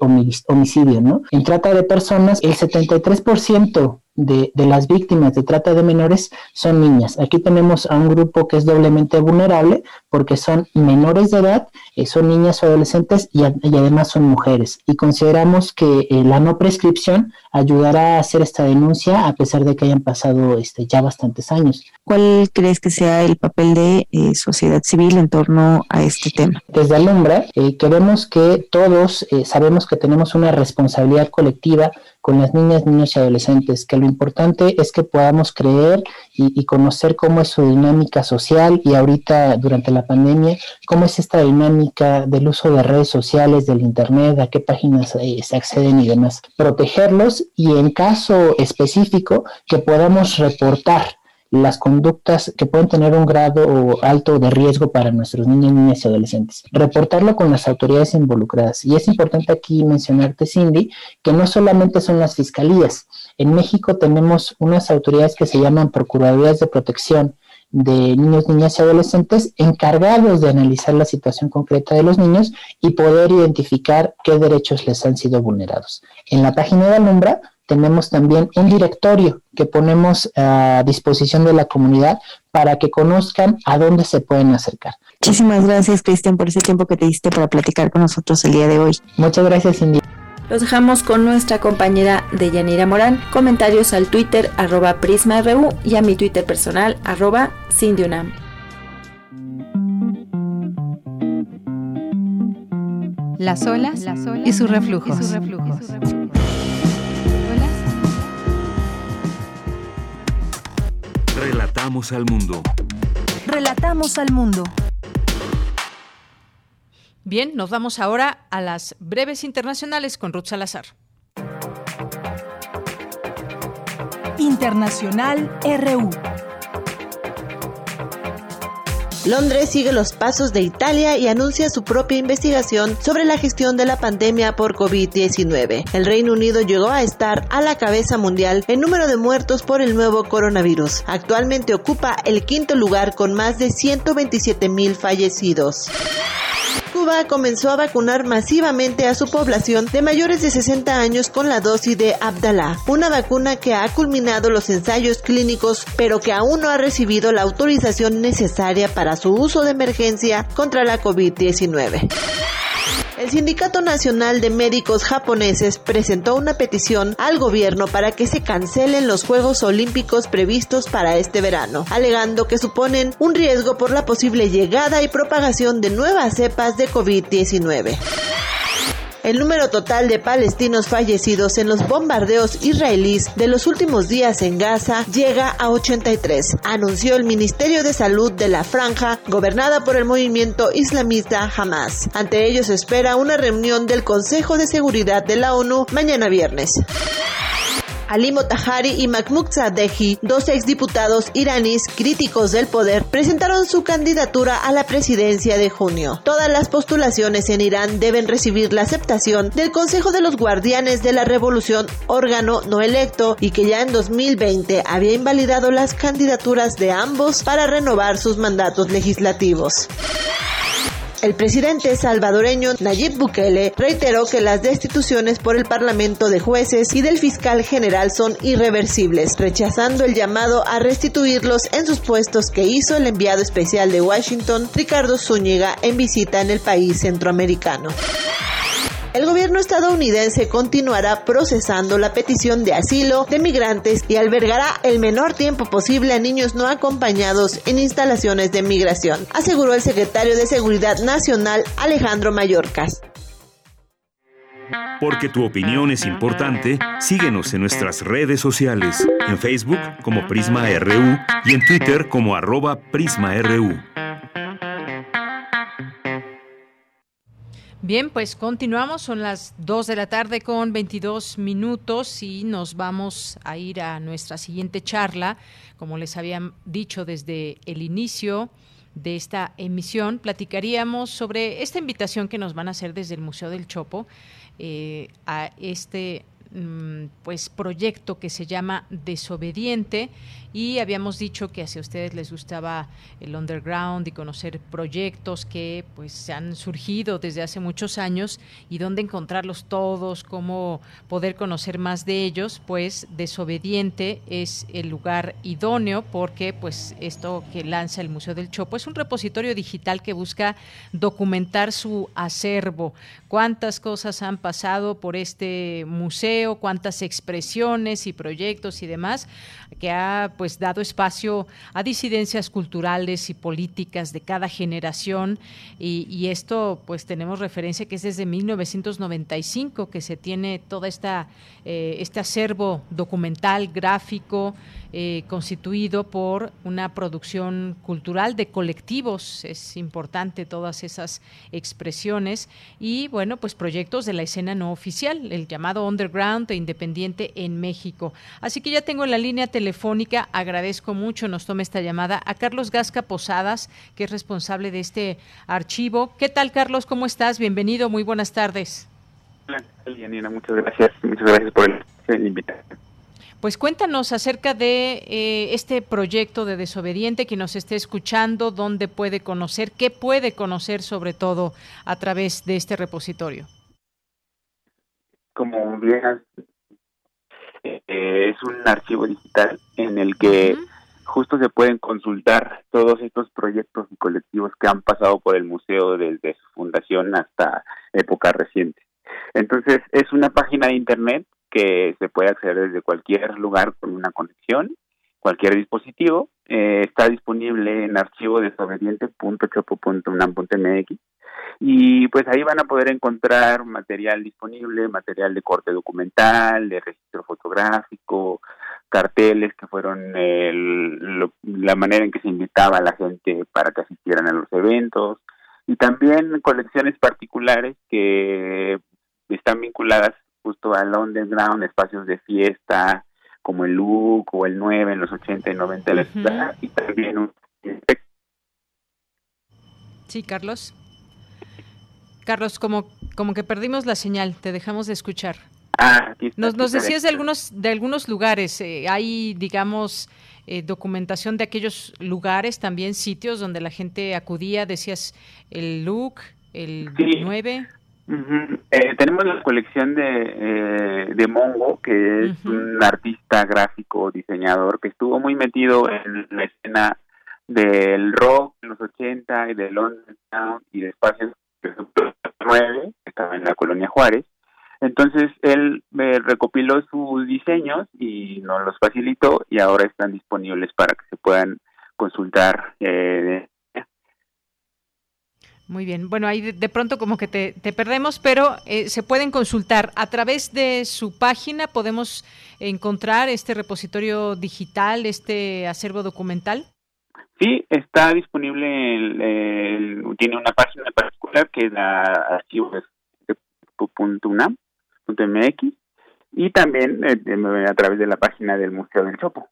homicidio, ¿no? En trata de personas, el 73% de, de, las víctimas de trata de menores son niñas. Aquí tenemos a un grupo que es doblemente vulnerable porque son menores de edad, eh, son niñas o adolescentes y, además son mujeres. Y consideramos que eh, la no prescripción ayudará a hacer esta denuncia a pesar de que hayan pasado este, ya bastantes años. ¿Cuál crees que sea el papel de eh, sociedad civil en torno a este tema? Desde Alumbra queremos que todos sabemos que tenemos una responsabilidad colectiva con las niñas, niños y adolescentes, que lo importante es que podamos creer y, conocer cómo es su dinámica social y ahorita durante la pandemia, cómo es esta dinámica del uso de redes sociales, del Internet, a qué páginas eh, se acceden y demás. Protegerlos y en caso específico que podamos reportar las conductas que pueden tener un grado alto de riesgo para nuestros niños, niñas y adolescentes. Reportarlo con las autoridades involucradas. Y es importante aquí mencionarte, Cindy, que no solamente son las fiscalías. En México tenemos unas autoridades que se llaman Procuradurías de Protección de niños, niñas y adolescentes encargados de analizar la situación concreta de los niños y poder identificar qué derechos les han sido vulnerados. En la página de Alumbra tenemos también un directorio que ponemos a disposición de la comunidad para que conozcan a dónde se pueden acercar. Muchísimas gracias, Cristian, por ese tiempo que te diste para platicar con nosotros el día de hoy. Muchas gracias, Cindy. Los dejamos con nuestra compañera Deyanira Morán. Comentarios al Twitter arroba PrismaRU y a mi Twitter personal arroba CindyUnam. Las olas, y sus reflujos. Y sus reflujos. Relatamos al mundo. Relatamos al mundo. Bien, nos vamos ahora a las breves internacionales con Ruth Salazar. Internacional RU. Londres sigue los pasos de Italia y anuncia su propia investigación sobre la gestión de la pandemia por COVID-19. El Reino Unido llegó a estar a la cabeza mundial en número de muertos por el nuevo coronavirus. Actualmente ocupa el quinto lugar con más de 127 mil fallecidos. Cuba comenzó a vacunar masivamente a su población de mayores de 60 años con la dosis de Abdalá, una vacuna que ha culminado los ensayos clínicos, pero que aún no ha recibido la autorización necesaria para su uso de emergencia contra la COVID-19. El Sindicato Nacional de Médicos Japoneses presentó una petición al gobierno para que se cancelen los Juegos Olímpicos previstos para este verano, alegando que suponen un riesgo por la posible llegada y propagación de nuevas cepas de COVID-19. El número total de palestinos fallecidos en los bombardeos israelíes de los últimos días en Gaza llega a 83, anunció el Ministerio de Salud de la Franja, gobernada por el movimiento islamista Hamas. Ante ellos espera una reunión del Consejo de Seguridad de la ONU mañana viernes. Ali Motahari y Mahmoud Sadehi, dos exdiputados iraníes críticos del poder, presentaron su candidatura a la presidencia de junio. Todas las postulaciones en Irán deben recibir la aceptación del Consejo de los Guardianes de la Revolución, órgano no electo y que ya en 2020 había invalidado las candidaturas de ambos para renovar sus mandatos legislativos. El presidente salvadoreño Nayib Bukele reiteró que las destituciones por el Parlamento de jueces y del fiscal general son irreversibles, rechazando el llamado a restituirlos en sus puestos que hizo el enviado especial de Washington, Ricardo Zúñiga, en visita en el país centroamericano. El gobierno estadounidense continuará procesando la petición de asilo de migrantes y albergará el menor tiempo posible a niños no acompañados en instalaciones de migración, aseguró el secretario de Seguridad Nacional Alejandro Mayorkas. Porque tu opinión es importante, síguenos en nuestras redes sociales, en Facebook como Prisma RU y en Twitter como arroba PrismaRU. Bien, pues continuamos, son las 2 de la tarde con 22 minutos y nos vamos a ir a nuestra siguiente charla. Como les habían dicho desde el inicio de esta emisión, platicaríamos sobre esta invitación que nos van a hacer desde el Museo del Chopo eh, a este mm, pues proyecto que se llama Desobediente y habíamos dicho que si a ustedes les gustaba el underground y conocer proyectos que pues han surgido desde hace muchos años y dónde encontrarlos todos, cómo poder conocer más de ellos, pues Desobediente es el lugar idóneo porque pues esto que lanza el Museo del Chopo es un repositorio digital que busca documentar su acervo, cuántas cosas han pasado por este museo, cuántas expresiones y proyectos y demás que ha pues dado espacio a disidencias culturales y políticas de cada generación. Y, esto pues tenemos referencia que es desde 1995 que se tiene toda esta eh, este acervo documental gráfico eh, constituido por una producción cultural de colectivos, es importante todas esas expresiones, y bueno, pues proyectos de la escena no oficial, el llamado underground e independiente en México. Así que ya tengo en la línea telefónica, agradezco mucho, nos tome esta llamada, a Carlos Gasca Posadas, que es responsable de este archivo. ¿Qué tal, Carlos? ¿Cómo estás? Bienvenido, muy buenas tardes. Hola, muchas gracias, muchas gracias por el, invitación. Pues cuéntanos acerca de eh, este proyecto de Desobediente, que nos esté escuchando, dónde puede conocer, qué puede conocer sobre todo a través de este repositorio. Como bien, eh, es un archivo digital en el que justo se pueden consultar todos estos proyectos y colectivos que han pasado por el museo desde su fundación hasta época reciente. Entonces, es una página de internet que se puede acceder desde cualquier lugar con una conexión, cualquier dispositivo. Eh, está disponible en archivo desobediente.chopo.unam.mx y pues ahí van a poder encontrar material disponible, material de corte documental, de registro fotográfico, carteles que fueron la manera en que se invitaba a la gente para que asistieran a los eventos y también colecciones particulares que están vinculadas justo al underground, espacios de fiesta como el Look o el 9 en los 80 y 90 de la ciudad y también un... Sí, Carlos. Carlos, como, como que perdimos la señal, te dejamos de escuchar. Ah, nos, nos decías de algunos, de algunos lugares, eh, hay, digamos, eh, documentación de aquellos lugares, también sitios donde la gente acudía, decías el Look, el 9. Eh, tenemos la colección de, eh, de Mongo, que es un artista gráfico, diseñador, que estuvo muy metido en la escena del rock en los 80 y de London Town y de espacios 9, que estaba en la colonia Juárez. Entonces él me recopiló sus diseños y nos los facilitó y ahora están disponibles para que se puedan consultar eh, muy bien. Bueno, ahí de, pronto como que te, perdemos, pero eh, se pueden consultar a través de su página. Podemos encontrar este repositorio digital, este acervo documental. Sí, está disponible, tiene una página particular que es la archivos.unam.mx y también eh, a través de la página del Museo del Chopo.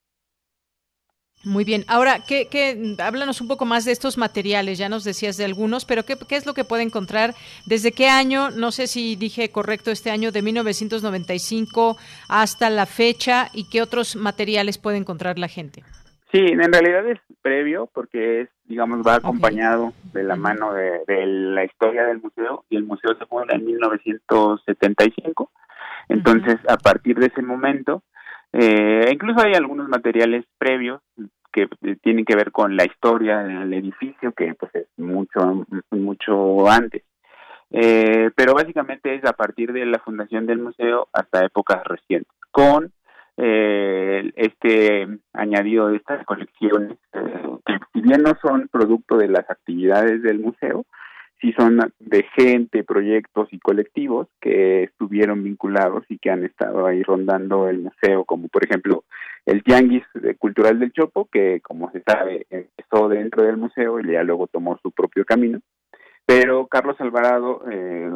Muy bien. Ahora, ¿qué, qué, háblanos un poco más de estos materiales. Ya nos decías de algunos, pero ¿qué, ¿qué, es lo que puede encontrar? ¿Desde qué año? No sé si dije correcto este año, de 1995 hasta la fecha. ¿Y qué otros materiales puede encontrar la gente? Sí, en realidad es previo porque es, digamos, va acompañado de la mano de, de, la historia del museo y el museo se funda en 1975. Entonces, a partir de ese momento, eh, incluso hay algunos materiales previos que eh, tienen que ver con la historia del edificio, que pues es mucho, mucho antes. Eh, pero básicamente es a partir de la fundación del museo hasta épocas recientes, con eh, este añadido de estas colecciones, que si bien no son producto de las actividades del museo, sí son de gente, proyectos y colectivos que estuvieron vinculados y que han estado ahí rondando el museo, como por ejemplo el Tianguis Cultural del Chopo, que como se sabe empezó dentro del museo y ya luego tomó su propio camino. pero Carlos Alvarado, eh,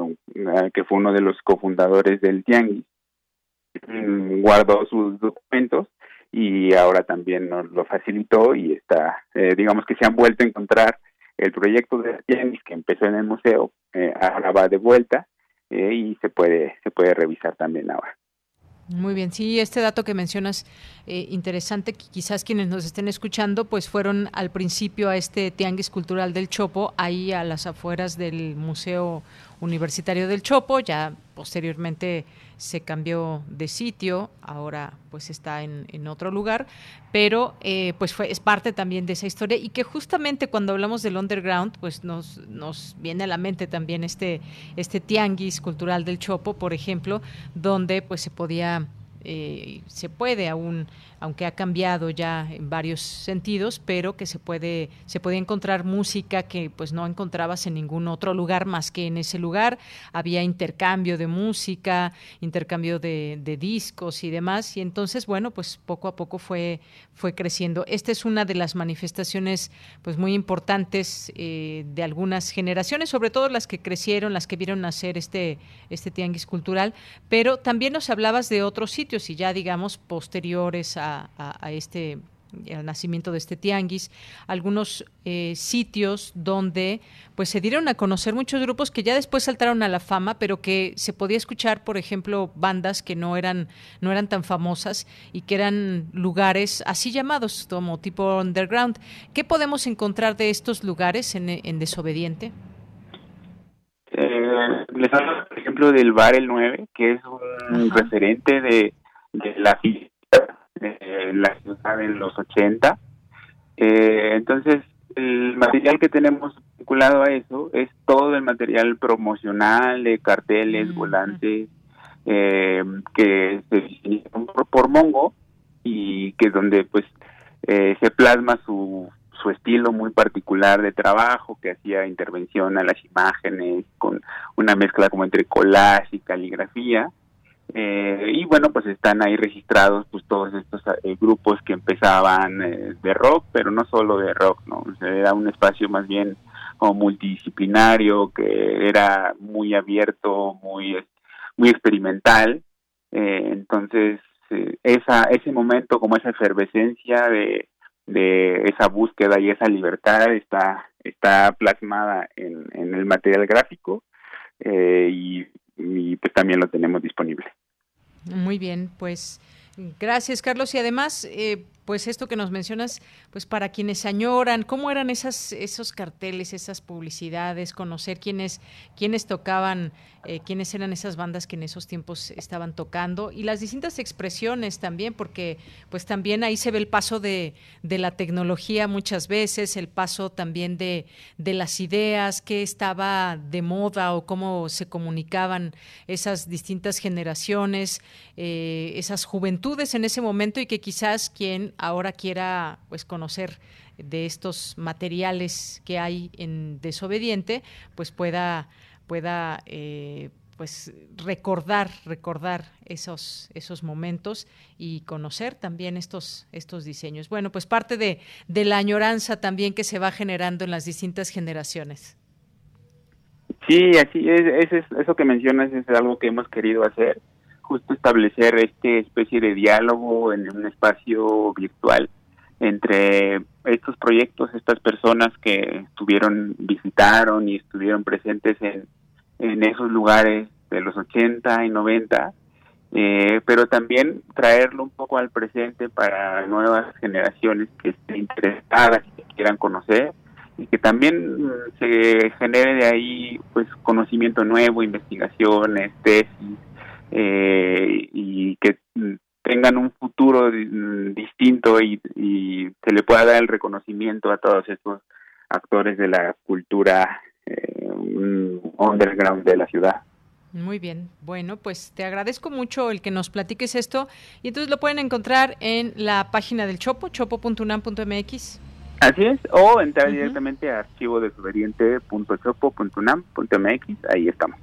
que fue uno de los cofundadores del Tianguis, mm, guardó sus documentos y ahora también nos lo facilitó y está, eh, digamos que se han vuelto a encontrar el proyecto de Tianguis que empezó en el museo, eh, ahora va de vuelta y se puede se puede revisar también ahora. Muy bien, sí, este dato que mencionas eh, interesante, quizás quienes nos estén escuchando, pues fueron al principio a este Tianguis Cultural del Chopo, ahí a las afueras del Museo Universitario del Chopo, ya posteriormente se cambió de sitio, ahora pues está en, otro lugar, pero eh, pues fue, es parte también de esa historia y que justamente cuando hablamos del underground pues nos, nos viene a la mente también este, este tianguis cultural del Chopo, por ejemplo, donde pues se podía eh, se puede aún, aunque ha cambiado ya en varios sentidos, pero que se puede, se puede encontrar música que pues no encontrabas en ningún otro lugar más que en ese lugar. Había intercambio de música, intercambio de, discos y demás. Y entonces, bueno, pues poco a poco fue, fue creciendo. Esta es una de las manifestaciones pues muy importantes eh, de algunas generaciones, sobre todo las que crecieron, las que vieron nacer este, este tianguis cultural, pero también nos hablabas de otros sitios y ya digamos posteriores a, este al nacimiento de este tianguis, algunos eh, sitios donde pues se dieron a conocer muchos grupos que ya después saltaron a la fama, pero que se podía escuchar, por ejemplo, bandas que no eran no eran tan famosas y que eran lugares así llamados como tipo underground. ¿Qué podemos encontrar de estos lugares en, Desobediente? Eh, les hablo, por ejemplo, del Bar El 9, que es un referente de, de la fiesta de la ciudad en los 80. Eh, entonces, el material que tenemos vinculado a eso es todo el material promocional de carteles, volantes, eh, que se diseñaron por, Mongo y que donde pues eh, se plasma su, su estilo muy particular de trabajo, que hacía intervención a las imágenes con una mezcla como entre collage y caligrafía eh, y bueno, pues están ahí registrados pues todos estos eh, grupos que empezaban eh, de rock, pero no solo de rock, ¿no? era un espacio más bien como multidisciplinario, que era muy abierto, muy, muy experimental. entonces, esa, ese momento, como esa efervescencia de, de esa búsqueda y esa libertad está, está plasmada en, en el material gráfico y, y pues también lo tenemos disponible. Muy bien, pues gracias Carlos. Y además eh, pues esto que nos mencionas, pues para quienes añoran, cómo eran esas, esos carteles, esas publicidades, conocer quiénes, quiénes tocaban, eh, quiénes eran esas bandas que en esos tiempos estaban tocando y las distintas expresiones también, porque pues también ahí se ve el paso de, de la tecnología muchas veces, el paso también de, de las ideas, qué estaba de moda o cómo se comunicaban esas distintas generaciones, eh, esas juventudes en ese momento y que quizás quien ahora quiera pues conocer de estos materiales que hay en Desobediente, pues pueda, pueda eh, pues recordar, recordar esos, esos momentos y conocer también estos, estos diseños. Bueno, pues parte de, de la añoranza también que se va generando en las distintas generaciones. Sí, así es, es, eso que mencionas es algo que hemos querido hacer justo establecer este especie de diálogo en un espacio virtual entre estos proyectos, estas personas que estuvieron, visitaron y estuvieron presentes en, en esos lugares de los 80 y 90, eh, pero también traerlo un poco al presente para nuevas generaciones que estén interesadas y que quieran conocer y que también se genere de ahí pues conocimiento nuevo, investigaciones, tesis, eh, y que tengan un futuro distinto y, se le pueda dar el reconocimiento a todos estos actores de la cultura eh, underground de la ciudad. Muy bien, bueno, pues te agradezco mucho el que nos platiques esto y entonces lo pueden encontrar en la página del Chopo, chopo.unam.mx. Así es, o entrar directamente a archivo de ahí estamos.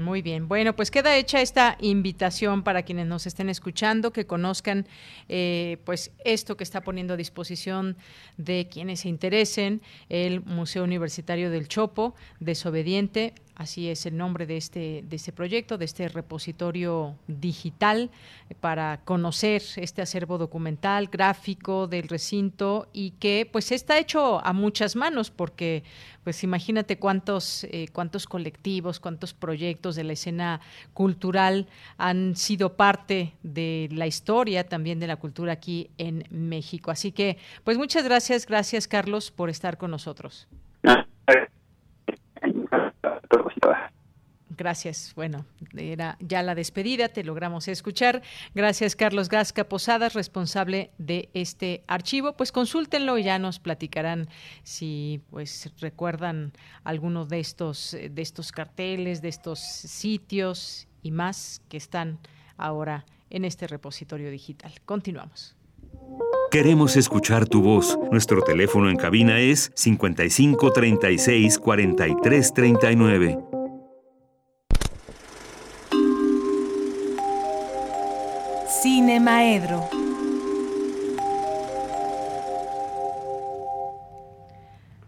Muy bien, bueno, pues queda hecha esta invitación para quienes nos estén escuchando, que conozcan eh, pues esto que está poniendo a disposición de quienes se interesen, el Museo Universitario del Chopo, desobediente, Así es el nombre de este, de este proyecto, de este repositorio digital para conocer este acervo documental, gráfico del recinto y que pues está hecho a muchas manos porque pues imagínate cuántos, eh, cuántos colectivos, cuántos proyectos de la escena cultural han sido parte de la historia también de la cultura aquí en México. Así que pues muchas gracias, gracias Carlos por estar con nosotros. Gracias. Bueno, era ya la despedida, te logramos escuchar. Gracias, Carlos Gasca Posadas, responsable de este archivo. Pues consúltenlo y ya nos platicarán si pues recuerdan alguno de estos, de estos carteles, de estos sitios y más que están ahora en este repositorio digital. Continuamos. Queremos escuchar tu voz. Nuestro teléfono en cabina es 55 36 43 39. Cine Maedro.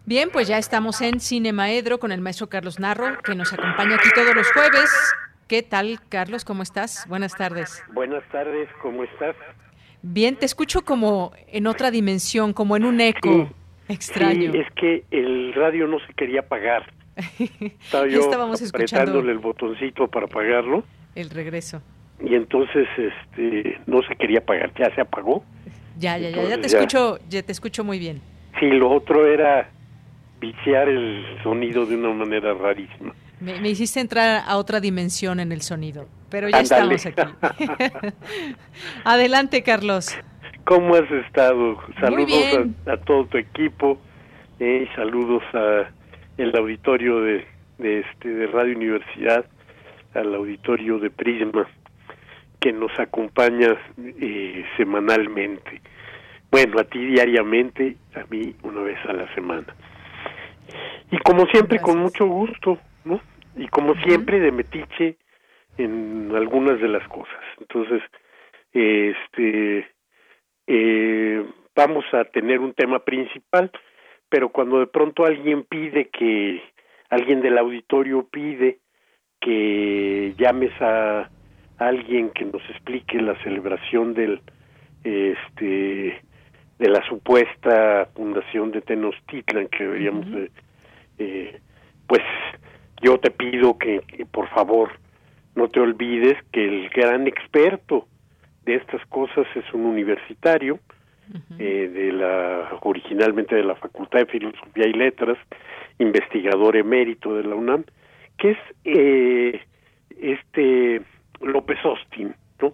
Bien, pues ya estamos en Cine Maedro con el maestro Carlos Narro, que nos acompaña aquí todos los jueves. ¿Qué tal, Carlos? ¿Cómo estás? Buenas tardes. Buenas tardes, ¿cómo estás? Bien, te escucho como en otra dimensión, como en un eco extraño. Sí, es que el radio no se quería apagar. Estaba yo estábamos apretándole el botoncito para apagarlo. El regreso. Y entonces este no se quería apagar, ya se apagó. Ya, ya, ya, ya te escucho, ya te escucho muy bien. Sí, lo otro era viciar el sonido de una manera rarísima. Me, hiciste entrar a otra dimensión en el sonido, pero ya estamos aquí. Adelante, Carlos. ¿Cómo has estado? Saludos a, todo tu equipo eh, y saludos a el auditorio de, de, este de Radio Universidad, al auditorio de Prisma que nos acompaña eh, semanalmente. Bueno, a ti diariamente, a mí una vez a la semana. Y como siempre, con mucho gusto, ¿no? y como siempre de metiche en algunas de las cosas. Entonces, este, eh, vamos a tener un tema principal, pero cuando de pronto alguien pide que, alguien del auditorio pide que llames a alguien que nos explique la celebración del, este, de la supuesta fundación de Tenochtitlan que deberíamos de, eh, pues yo te pido que, por favor no te olvides que el gran experto de estas cosas es un universitario eh, de la originalmente de la Facultad de Filosofía y Letras investigador emérito de la UNAM que es eh, este López Austin no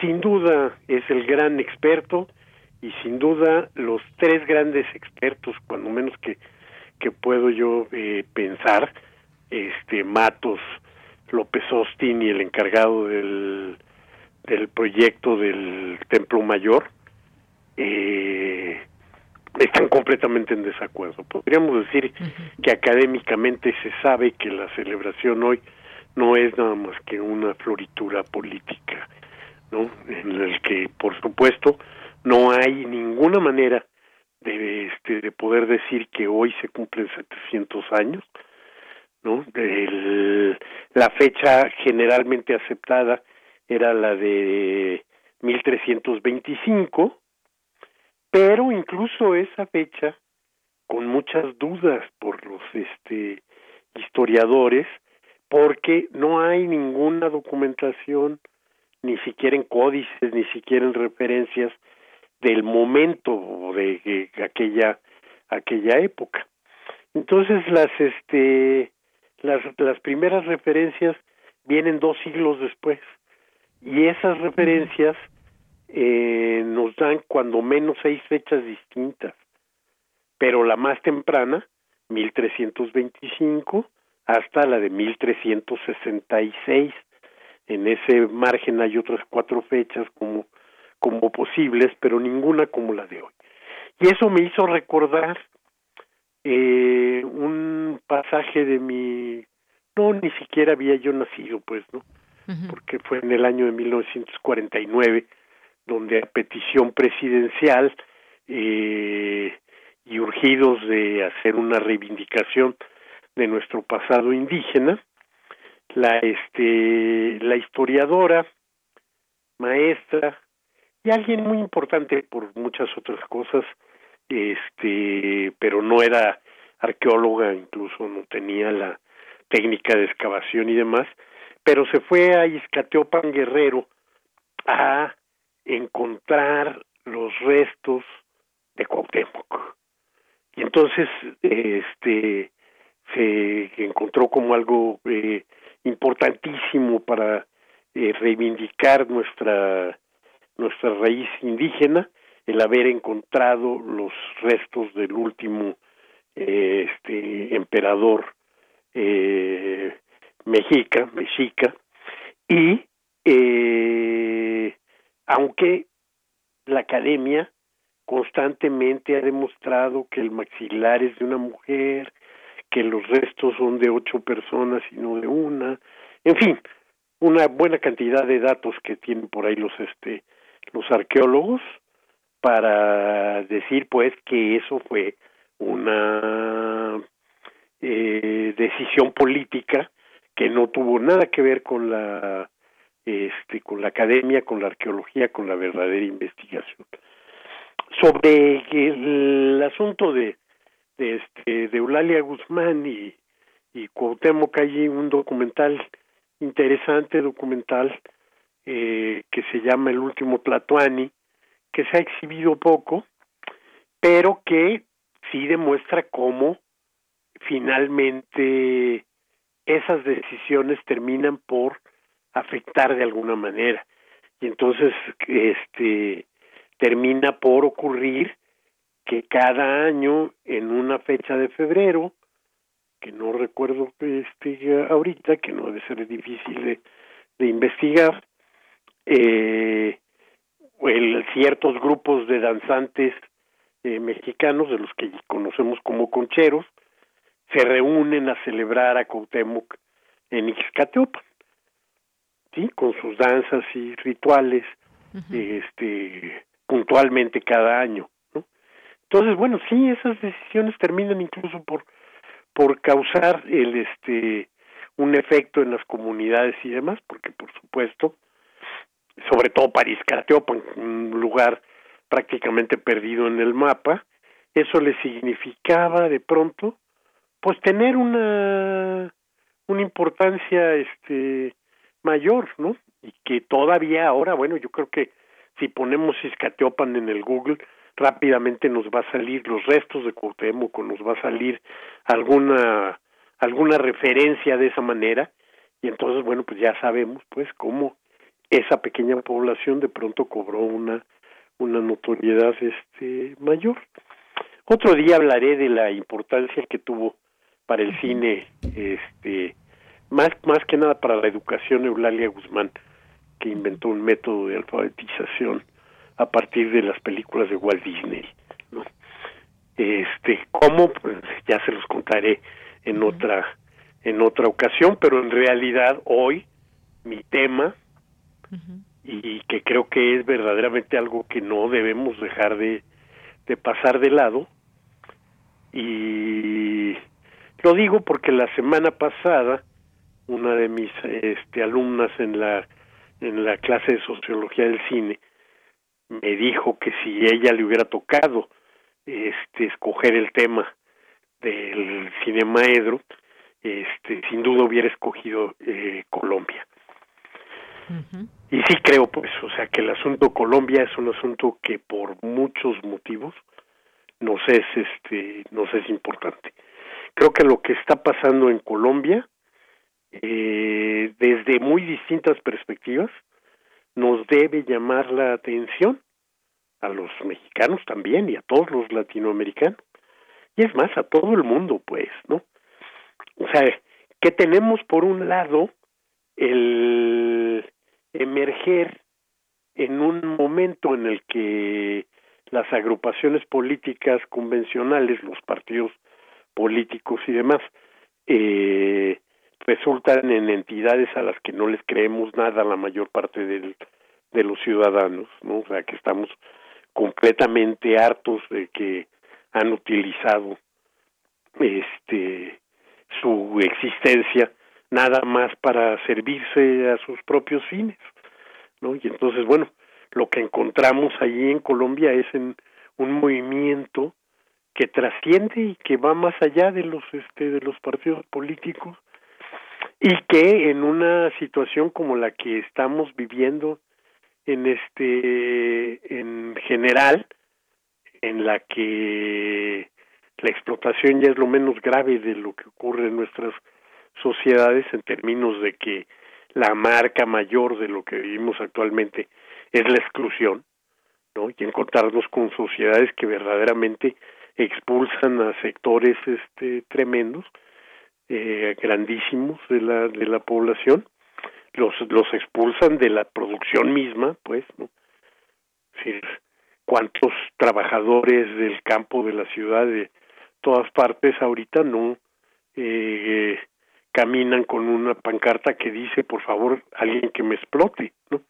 sin duda es el gran experto y sin duda los tres grandes expertos cuando menos que que puedo yo eh, pensar este Matos, López Austin y el encargado del, del proyecto del Templo Mayor eh, están completamente en desacuerdo. Podríamos decir que académicamente se sabe que la celebración hoy no es nada más que una floritura política, ¿no? En el que, por supuesto, no hay ninguna manera de, este, de poder decir que hoy se cumplen 700 años, ¿no? la fecha generalmente aceptada era la de 1325, pero incluso esa fecha, con muchas dudas por los este, historiadores, porque no hay ninguna documentación, ni siquiera en códices, ni siquiera en referencias del momento de, de aquella aquella época. Entonces las este las, las primeras referencias vienen dos siglos después y esas referencias eh, nos dan cuando menos seis fechas distintas, pero la más temprana, 1325, hasta la de 1366. En ese margen hay otras cuatro fechas como, como posibles, pero ninguna como la de hoy. Y eso me hizo recordar eh, un pasaje de mi No, ni siquiera había yo nacido, pues, ¿no? Porque fue en el año de 1949 donde a petición presidencial eh, y urgidos de hacer una reivindicación de nuestro pasado indígena, la este la historiadora, maestra y alguien muy importante por muchas otras cosas, este, pero no era arqueóloga, incluso no tenía la técnica de excavación y demás, pero se fue a Izcateopan Guerrero a encontrar los restos de Cuauhtémoc. Y entonces este se encontró como algo eh, importantísimo para eh, reivindicar nuestra nuestra raíz indígena el haber encontrado los restos del último eh, este emperador eh, mexica mexica. Y eh, aunque la academia constantemente ha demostrado que el maxilar es de una mujer, que los restos son de ocho personas y no de una, en fin, una buena cantidad de datos que tienen por ahí los este los arqueólogos para decir pues que eso fue una eh, decisión política que no tuvo nada que ver con la este con la academia, con la arqueología, con la verdadera investigación. Sobre el asunto de de este de Eulalia Guzmán y y Cuauhtémoc hay un documental interesante documental eh, que se llama El último Tlatuani que se ha exhibido poco pero que sí demuestra cómo finalmente esas decisiones terminan por afectar de alguna manera. Y entonces este termina por ocurrir que cada año en una fecha de febrero que no recuerdo este ahorita que no debe ser difícil de, de investigar eh, el, ciertos grupos de danzantes eh, mexicanos de los que conocemos como concheros se reúnen a celebrar a Cuauhtémoc en Ixcateopan sí con sus danzas y rituales este puntualmente cada año. Entonces bueno sí esas decisiones terminan incluso por por causar el este un efecto en las comunidades y demás porque por supuesto sobre todo para Izcateopan un lugar prácticamente perdido en el mapa eso le significaba de pronto pues tener una una importancia este mayor, ¿no? Y que todavía ahora, bueno, yo creo que si ponemos Izcateopan en el Google, rápidamente nos va a salir los restos de Cuauhtémoc, nos va a salir alguna alguna referencia de esa manera y entonces bueno pues ya sabemos pues cómo esa pequeña población de pronto cobró una una notoriedad este mayor. Otro día hablaré de la importancia que tuvo para el cine este más más que nada para la educación Eulalia Guzmán que inventó un método de alfabetización a partir de las películas de Walt Disney ¿no? este cómo pues ya se los contaré en otra en otra ocasión pero en realidad hoy mi tema y que creo que es verdaderamente algo que no debemos dejar de, de pasar de lado y lo digo porque la semana pasada una de mis este alumnas en la en la clase de sociología del cine me dijo que si ella le hubiera tocado este escoger el tema del cinemaedro este sin duda hubiera escogido eh, Colombia. Y sí creo pues o sea que el asunto Colombia es un asunto que por muchos motivos nos es este nos es importante. Creo que lo que está pasando en Colombia eh, desde muy distintas perspectivas nos debe llamar la atención a los mexicanos también y a todos los latinoamericanos. Y es más a todo el mundo pues no o sea que tenemos por un lado el emerger en un momento en el que las agrupaciones políticas convencionales los partidos políticos y demás eh, resultan en entidades a las que no les creemos nada la mayor parte del, de los ciudadanos, ¿no? O sea, que estamos completamente hartos de que han utilizado este su existencia nada más para servirse a sus propios fines, ¿no? Y entonces, bueno, lo que encontramos allí en Colombia es en un movimiento que trasciende y que va más allá de los este de los partidos políticos y que en una situación como la que estamos viviendo en este en general en la que la explotación ya es lo menos grave de lo que ocurre en nuestras sociedades en términos de que la marca mayor de lo que vivimos actualmente es la exclusión, ¿no? Y encontrarnos con sociedades que verdaderamente expulsan a sectores este tremendos, eh, grandísimos de la de la población, los los expulsan de la producción misma, pues, ¿no? Cuántos trabajadores del campo de la ciudad de todas partes ahorita no eh, caminan con una pancarta que dice por favor alguien que me explote no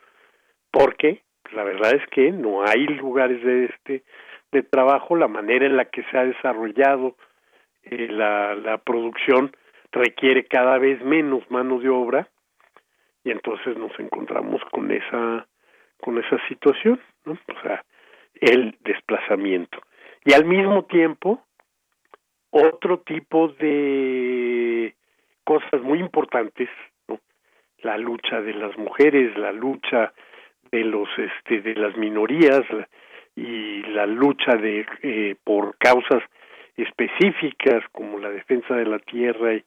porque la verdad es que no hay lugares de este de trabajo la manera en la que se ha desarrollado eh, la, la producción requiere cada vez menos mano de obra y entonces nos encontramos con esa con esa situación no o sea el desplazamiento y al mismo tiempo otro tipo de cosas muy importantes, ¿no? la lucha de las mujeres, la lucha de los este de las minorías y la lucha de eh, por causas específicas como la defensa de la tierra y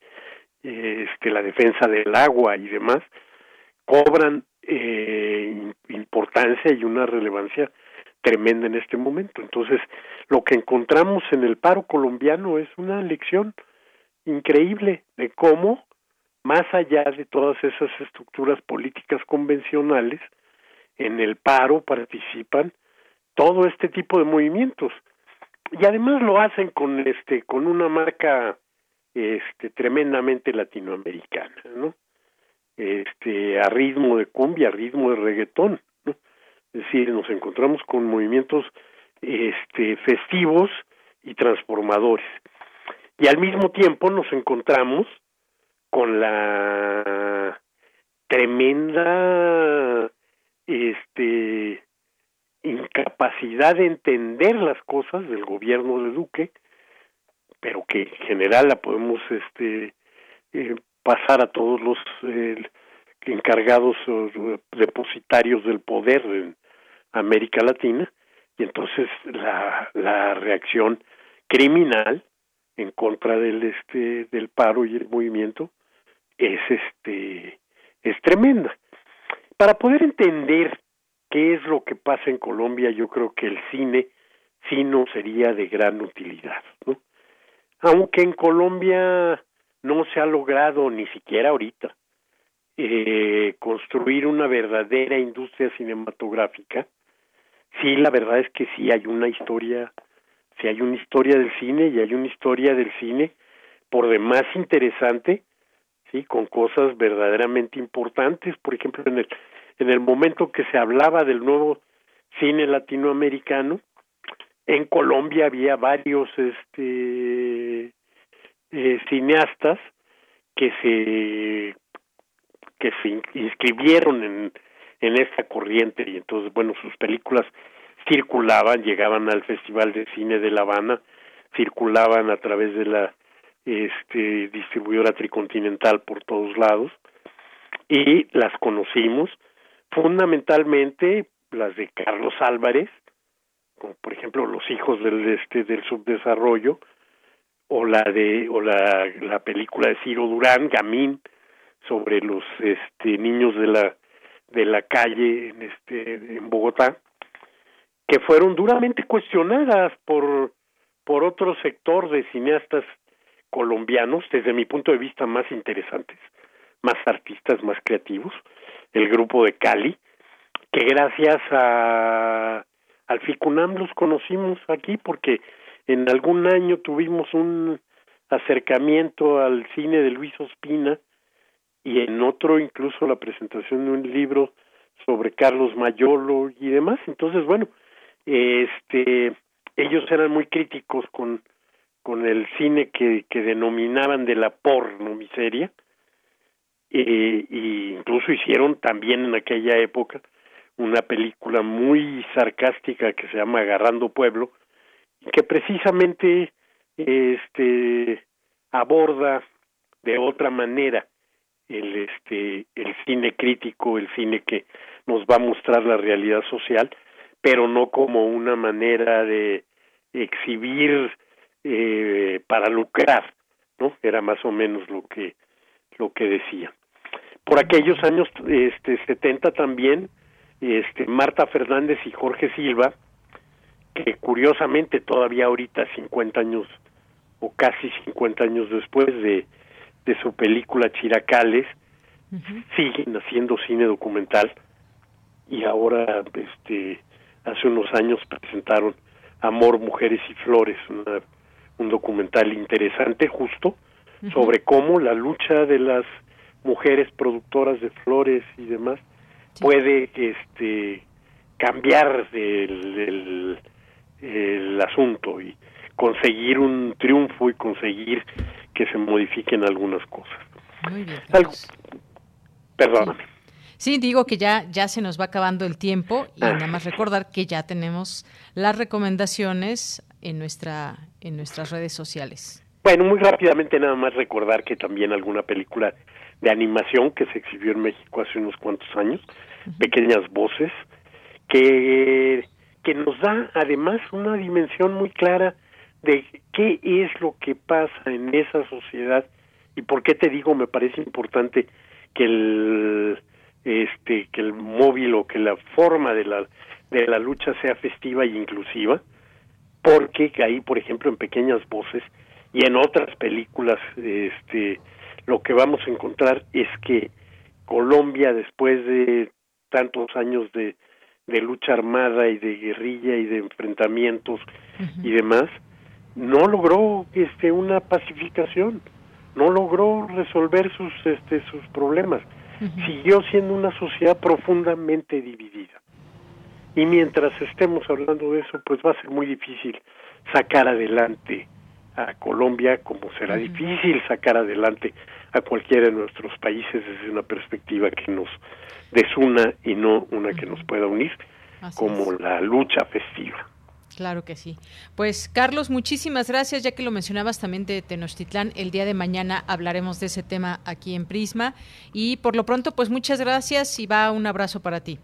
este la defensa del agua y demás cobran eh, importancia y una relevancia tremenda en este momento. Entonces, lo que encontramos en el paro colombiano es una lección increíble de cómo, más allá de todas esas estructuras políticas convencionales, en el paro participan todo este tipo de movimientos y además lo hacen con este con una marca este tremendamente latinoamericana, ¿no? Este a ritmo de cumbia, a ritmo de reggaetón. Es decir, nos encontramos con movimientos este, festivos y transformadores. Y al mismo tiempo nos encontramos con la tremenda este incapacidad de entender las cosas del gobierno de Duque, pero que en general la podemos este eh, pasar a todos los eh, encargados depositarios del poder en, América Latina y entonces la, la reacción criminal en contra del este del paro y el movimiento es este es tremenda para poder entender qué es lo que pasa en Colombia yo creo que el cine sí no sería de gran utilidad ¿no? Aunque en Colombia no se ha logrado ni siquiera ahorita eh, construir una verdadera industria cinematográfica sí, la verdad es que sí hay una historia, sí hay una historia del cine y hay una historia del cine por demás interesante, sí, con cosas verdaderamente importantes, por ejemplo, en el en el momento que se hablaba del nuevo cine latinoamericano, en Colombia había varios este eh, cineastas que se que se inscribieron en en esta corriente y entonces bueno sus películas circulaban llegaban al festival de cine de La Habana circulaban a través de la este distribuidora tricontinental por todos lados y las conocimos. Fundamentalmente las de Carlos Álvarez como por ejemplo los hijos del este del subdesarrollo o la de o la, la película de Ciro Durán Gamín sobre los este niños de la de la calle en este en Bogotá que fueron duramente cuestionadas por por otro sector de cineastas colombianos desde mi punto de vista más interesantes más artistas más creativos el grupo de Cali que gracias a al FICUNAM los conocimos aquí porque en algún año tuvimos un acercamiento al cine de Luis Ospina y en otro incluso la presentación de un libro sobre Carlos Mayolo y demás. Entonces, bueno, este, ellos eran muy críticos con, con el cine que, que denominaban de la porno miseria, eh, y incluso hicieron también en aquella época una película muy sarcástica que se llama Agarrando Pueblo, que precisamente este aborda de otra manera el este el cine crítico, el cine que nos va a mostrar la realidad social, pero no como una manera de exhibir eh, para lucrar, ¿no? Era más o menos lo que lo que decía. Por aquellos años este 70 también este Marta Fernández y Jorge Silva, que curiosamente todavía ahorita 50 años o casi 50 años después de de su película Chiracales, siguen haciendo cine documental y ahora este hace unos años presentaron Amor, Mujeres y Flores, un documental interesante justo sobre cómo la lucha de las mujeres productoras de flores y demás puede este cambiar el, el, asunto y conseguir un triunfo y conseguir que se modifiquen algunas cosas. Muy bien. Perdóname. Sí, digo que ya, ya se nos va acabando el tiempo y ah. nada más recordar que ya tenemos las recomendaciones en, nuestra, en nuestras redes sociales. Bueno, muy rápidamente nada más recordar que también alguna película de animación que se exhibió en México hace unos cuantos años, Pequeñas Voces, que, que nos da además una dimensión muy clara de qué es lo que pasa en esa sociedad y por qué te digo me parece importante que el este que el móvil o que la forma de la de la lucha sea festiva e inclusiva porque ahí por ejemplo en pequeñas voces y en otras películas este lo que vamos a encontrar es que Colombia después de tantos años de, de lucha armada y de guerrilla y de enfrentamientos y demás no logró este una pacificación no logró resolver sus este sus problemas. Siguió siendo una sociedad profundamente dividida. Y mientras estemos hablando de eso, pues va a ser muy difícil sacar adelante a Colombia, como será difícil sacar adelante a cualquiera de nuestros países desde una perspectiva que nos desuna y no una que nos pueda unir, como la lucha festiva. Claro que sí. Pues Carlos, muchísimas gracias. Ya que lo mencionabas también de Tenochtitlán, el día de mañana hablaremos de ese tema aquí en Prisma. Y por lo pronto, pues muchas gracias y va un abrazo para ti.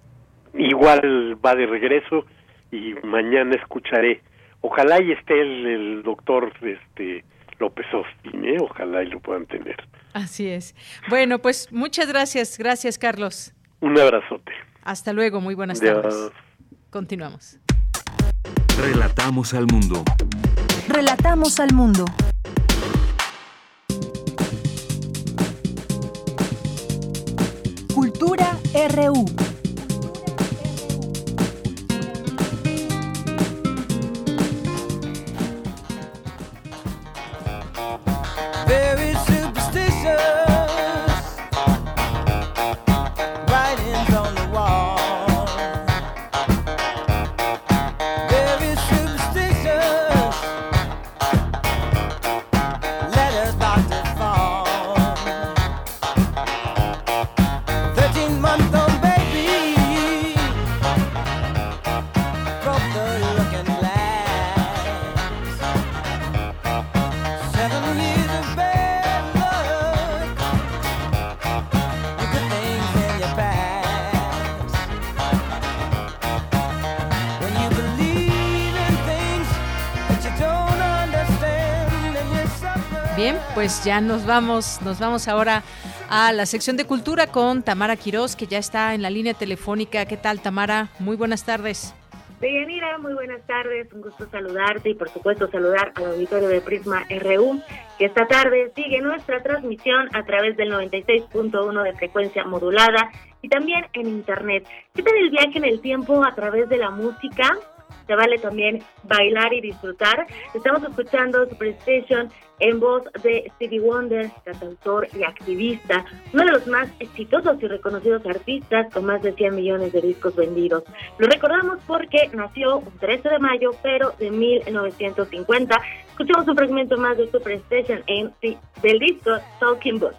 Igual va de regreso y mañana escucharé. Ojalá y esté el, doctor este, López Austin, ¿eh? ojalá y lo puedan tener. Así es. Bueno, pues muchas gracias. Gracias, Carlos. Un abrazote. Hasta luego. Muy buenas tardes. Continuamos. Relatamos al mundo. Relatamos al mundo. Cultura RU. Ya nos vamos, nos vamos ahora a la sección de cultura con Tamara Quirós, que ya está en la línea telefónica. ¿Qué tal, Tamara? Muy buenas tardes. Deyanira, muy buenas tardes, un gusto saludarte y por supuesto saludar al auditorio de Prisma RU, que esta tarde sigue nuestra transmisión a través del 96.1 de frecuencia modulada y también en internet. ¿Qué tal el viaje en el tiempo a través de la música? Se vale también bailar y disfrutar. Estamos escuchando Superstation en voz de Stevie Wonder, cantautor y activista, uno de los más exitosos y reconocidos artistas con más de 100 millones de discos vendidos. Lo recordamos porque nació un 13 de mayo, pero de 1950. Escuchamos un fragmento más de Superstation en, del disco Talking Book.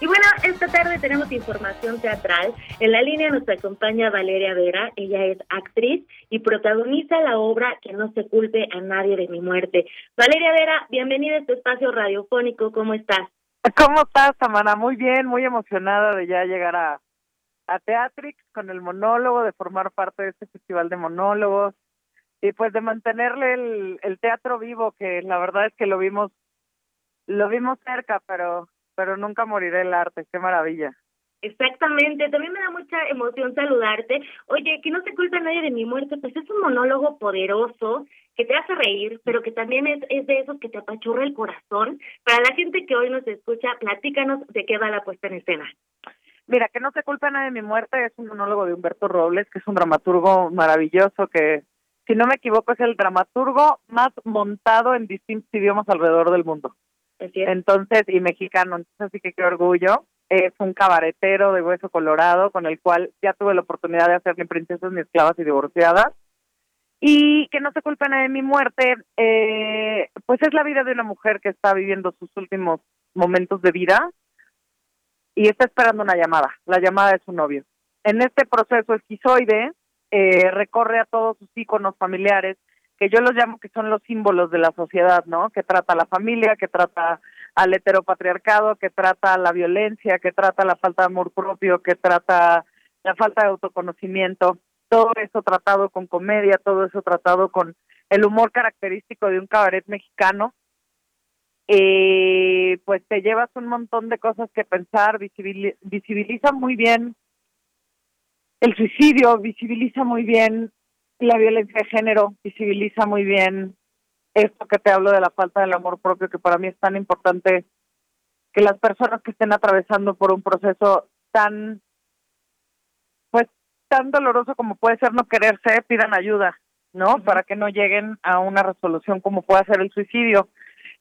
Y bueno, esta tarde tenemos información teatral. En la línea nos acompaña Valeria Vera. Ella es actriz y protagoniza la obra Que no se culpe a nadie de mi muerte. Valeria Vera, bienvenida a este espacio radiofónico. ¿Cómo estás? ¿Cómo estás, Samana? Muy bien, muy emocionada de ya llegar a, a Teatrix con el monólogo, de formar parte de este festival de monólogos y pues de mantenerle el, el teatro vivo, que la verdad es que lo vimos, lo vimos cerca, pero, pero nunca morirá el arte, qué maravilla. Exactamente, también me da mucha emoción saludarte. Oye, que no se culpa nadie de mi muerte, pues es un monólogo poderoso que te hace reír, pero que también es, es de esos que te apachurra el corazón. Para la gente que hoy nos escucha, platícanos de qué va la puesta en escena. Mira, que no se culpa nadie de mi muerte es un monólogo de Humberto Robles, que es un dramaturgo maravilloso que si no me equivoco, es el dramaturgo más montado en distintos idiomas alrededor del mundo. Entonces, y mexicano, entonces así que qué orgullo. Es un cabaretero de hueso colorado con el cual ya tuve la oportunidad de hacer ni princesas ni esclavas y divorciadas. Y que no se culpen de mi muerte, eh, pues es la vida de una mujer que está viviendo sus últimos momentos de vida y está esperando una llamada. La llamada de su novio. En este proceso esquizoide, eh, recorre a todos sus íconos familiares, que yo los llamo que son los símbolos de la sociedad, ¿no? Que trata a la familia, que trata al heteropatriarcado, que trata la violencia, que trata la falta de amor propio, que trata la falta de autoconocimiento, todo eso tratado con comedia, todo eso tratado con el humor característico de un cabaret mexicano, eh, pues te llevas un montón de cosas que pensar, visibiliza muy bien el suicidio visibiliza muy bien la violencia de género, visibiliza muy bien esto que te hablo de la falta del amor propio, que para mí es tan importante que las personas que estén atravesando por un proceso tan, pues, tan doloroso como puede ser no quererse, pidan ayuda, ¿no? Para que no lleguen a una resolución como puede ser el suicidio.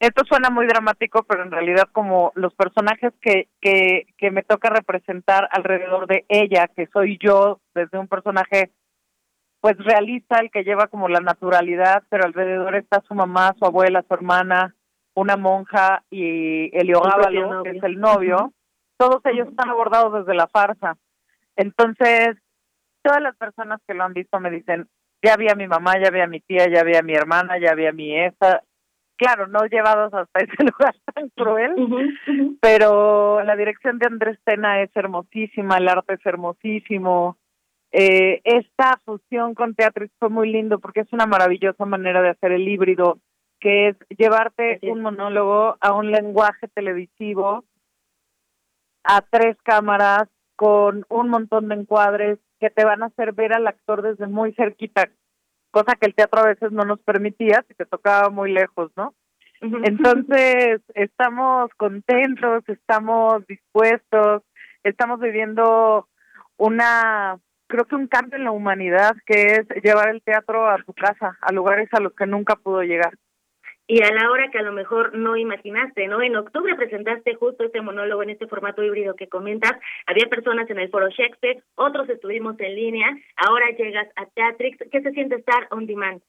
Esto suena muy dramático, pero en realidad como los personajes que, que, que me toca representar alrededor de ella, que soy yo desde un personaje pues realista, el que lleva como la naturalidad, pero alrededor está su mamá, su abuela, su hermana, una monja y Eliogábalo, que es el novio. Todos ellos están abordados desde la farsa. Entonces, todas las personas que lo han visto me dicen, ya vi a mi mamá, ya vi a mi tía, ya vi a mi hermana, ya vi a mi esa, claro, no llevados hasta ese lugar tan cruel, pero la dirección de Andrés Tena es hermosísima, el arte es hermosísimo. Eh, esta fusión con teatro fue muy lindo porque es una maravillosa manera de hacer el híbrido, que es llevarte un monólogo a un lenguaje televisivo, a tres cámaras, con un montón de encuadres que te van a hacer ver al actor desde muy cerquita, cosa que el teatro a veces no nos permitía si te tocaba muy lejos, ¿no? Entonces, estamos contentos, estamos dispuestos, estamos viviendo una, creo que un cambio en la humanidad que es llevar el teatro a tu casa, a lugares a los que nunca pudo llegar y a la hora que a lo mejor no imaginaste, ¿no? En octubre presentaste justo este monólogo en este formato híbrido que comentas. Había personas en el foro Shakespeare, otros estuvimos en línea. Ahora llegas a Teatrix. ¿Qué se siente estar on demand?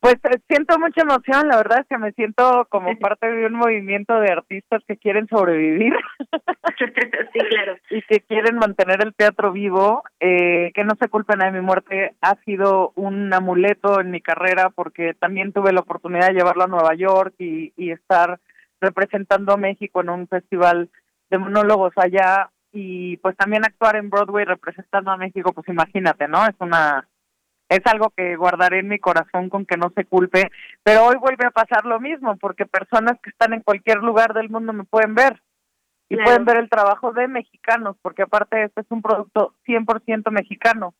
Pues eh, siento mucha emoción, la verdad es que me siento como parte de un movimiento de artistas que quieren sobrevivir. sí, claro. y que quieren mantener el teatro vivo, eh, que no se culpen de mi muerte, ha sido un amuleto en mi carrera porque también tuve la oportunidad de llevarlo a Nueva York y, y estar representando a México en un festival de monólogos allá y pues también actuar en Broadway representando a México, pues imagínate, ¿no? Es una es algo que guardaré en mi corazón con que no se culpe, pero hoy vuelve a pasar lo mismo, porque personas que están en cualquier lugar del mundo me pueden ver y pueden ver el trabajo de mexicanos, porque aparte este es un producto 100% mexicano.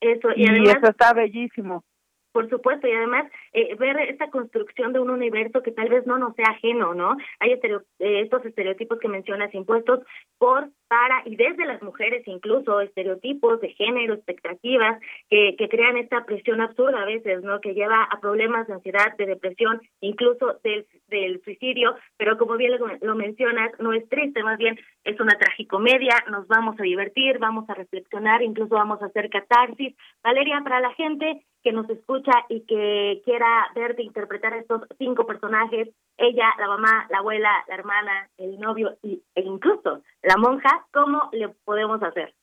Eso, y, y eso está bellísimo. Por supuesto, y además eh, ver esta construcción de un universo que tal vez no nos sea ajeno, ¿no? Hay eh, estos estereotipos que mencionas impuestos por, para y desde las mujeres incluso, estereotipos de género, expectativas que, crean esta presión absurda a veces, ¿no? Que lleva a problemas de ansiedad, de depresión, incluso del, del suicidio, pero como bien lo, lo mencionas, no es triste, más bien es una tragicomedia, nos vamos a divertir, vamos a reflexionar, incluso vamos a hacer catarsis. Valeria, para la gente que nos escucha y que quiera verte interpretar estos cinco personajes, ella, la mamá, la abuela, la hermana, el novio y, e incluso la monja, ¿cómo le podemos hacer?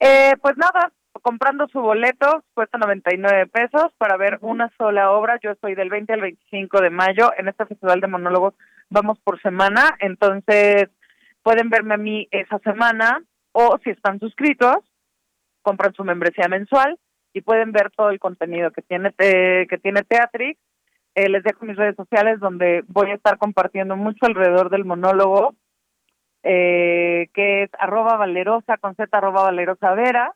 Eh, pues nada, comprando su boleto, cuesta 99 pesos para ver una sola obra. Yo estoy del 20 al 25 de mayo en este festival de monólogos. Vamos por semana, entonces pueden verme a mí esa semana o si están suscritos, compran su membresía mensual y pueden ver todo el contenido que tiene eh, que tiene Teatrix. Eh, les dejo mis redes sociales donde voy a estar compartiendo mucho alrededor del monólogo, eh, que es arroba valerosa con z arroba valerosa vera.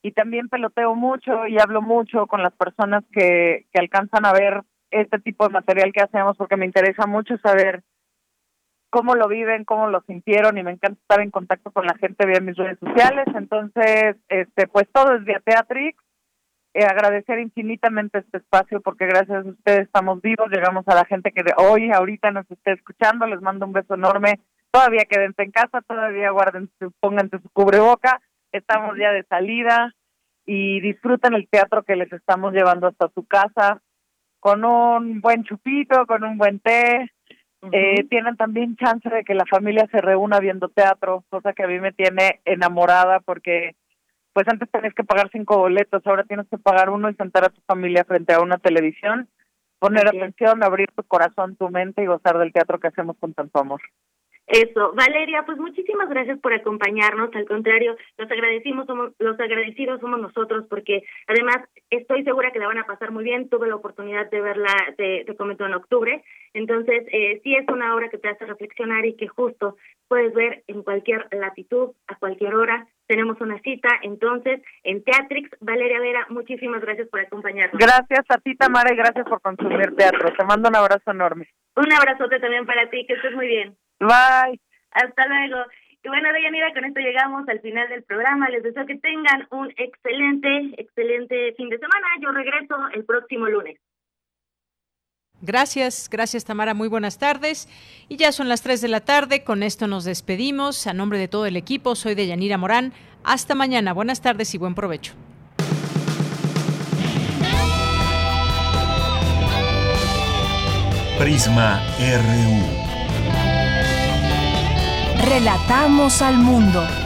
Y también peloteo mucho y hablo mucho con las personas que, que alcanzan a ver este tipo de material que hacemos porque me interesa mucho saber cómo lo viven, cómo lo sintieron y me encanta estar en contacto con la gente vía mis redes sociales. Entonces, este, pues todo es vía Teatrix eh, agradecer infinitamente este espacio porque gracias a ustedes estamos vivos, llegamos a la gente que hoy, ahorita nos esté escuchando, les mando un beso enorme, todavía quédense en casa, todavía guarden, pónganse su cubreboca, estamos ya de salida y disfruten el teatro que les estamos llevando hasta su casa con un buen chupito, con un buen té, eh, tienen también chance de que la familia se reúna viendo teatro, cosa que a mí me tiene enamorada porque pues antes tenías que pagar cinco boletos, ahora tienes que pagar uno y sentar a tu familia frente a una televisión, poner atención, abrir tu corazón, tu mente y gozar del teatro que hacemos con tanto amor. Eso, Valeria, pues muchísimas gracias por acompañarnos. Al contrario, los agradecimos, somos, los agradecidos somos nosotros, porque además estoy segura que la van a pasar muy bien. Tuve la oportunidad de verla, te, te comento en octubre. Entonces, eh, sí es una obra que te hace reflexionar y que justo puedes ver en cualquier latitud, a cualquier hora. Tenemos una cita, entonces, en Teatrix. Valeria Vera, muchísimas gracias por acompañarnos. Gracias a ti, Tamara, y gracias por consumir teatro. Te mando un abrazo enorme. Un abrazote también para ti, que estés muy bien. Bye. Hasta luego. Y bueno, Deyanira, con esto llegamos al final del programa. Les deseo que tengan un excelente, excelente fin de semana. Yo regreso el próximo lunes. Gracias, gracias Tamara, muy buenas tardes. Y ya son las 3 de la tarde, con esto nos despedimos. A nombre de todo el equipo, soy Deyanira Morán. Hasta mañana, buenas tardes y buen provecho. Prisma RU. Relatamos al mundo.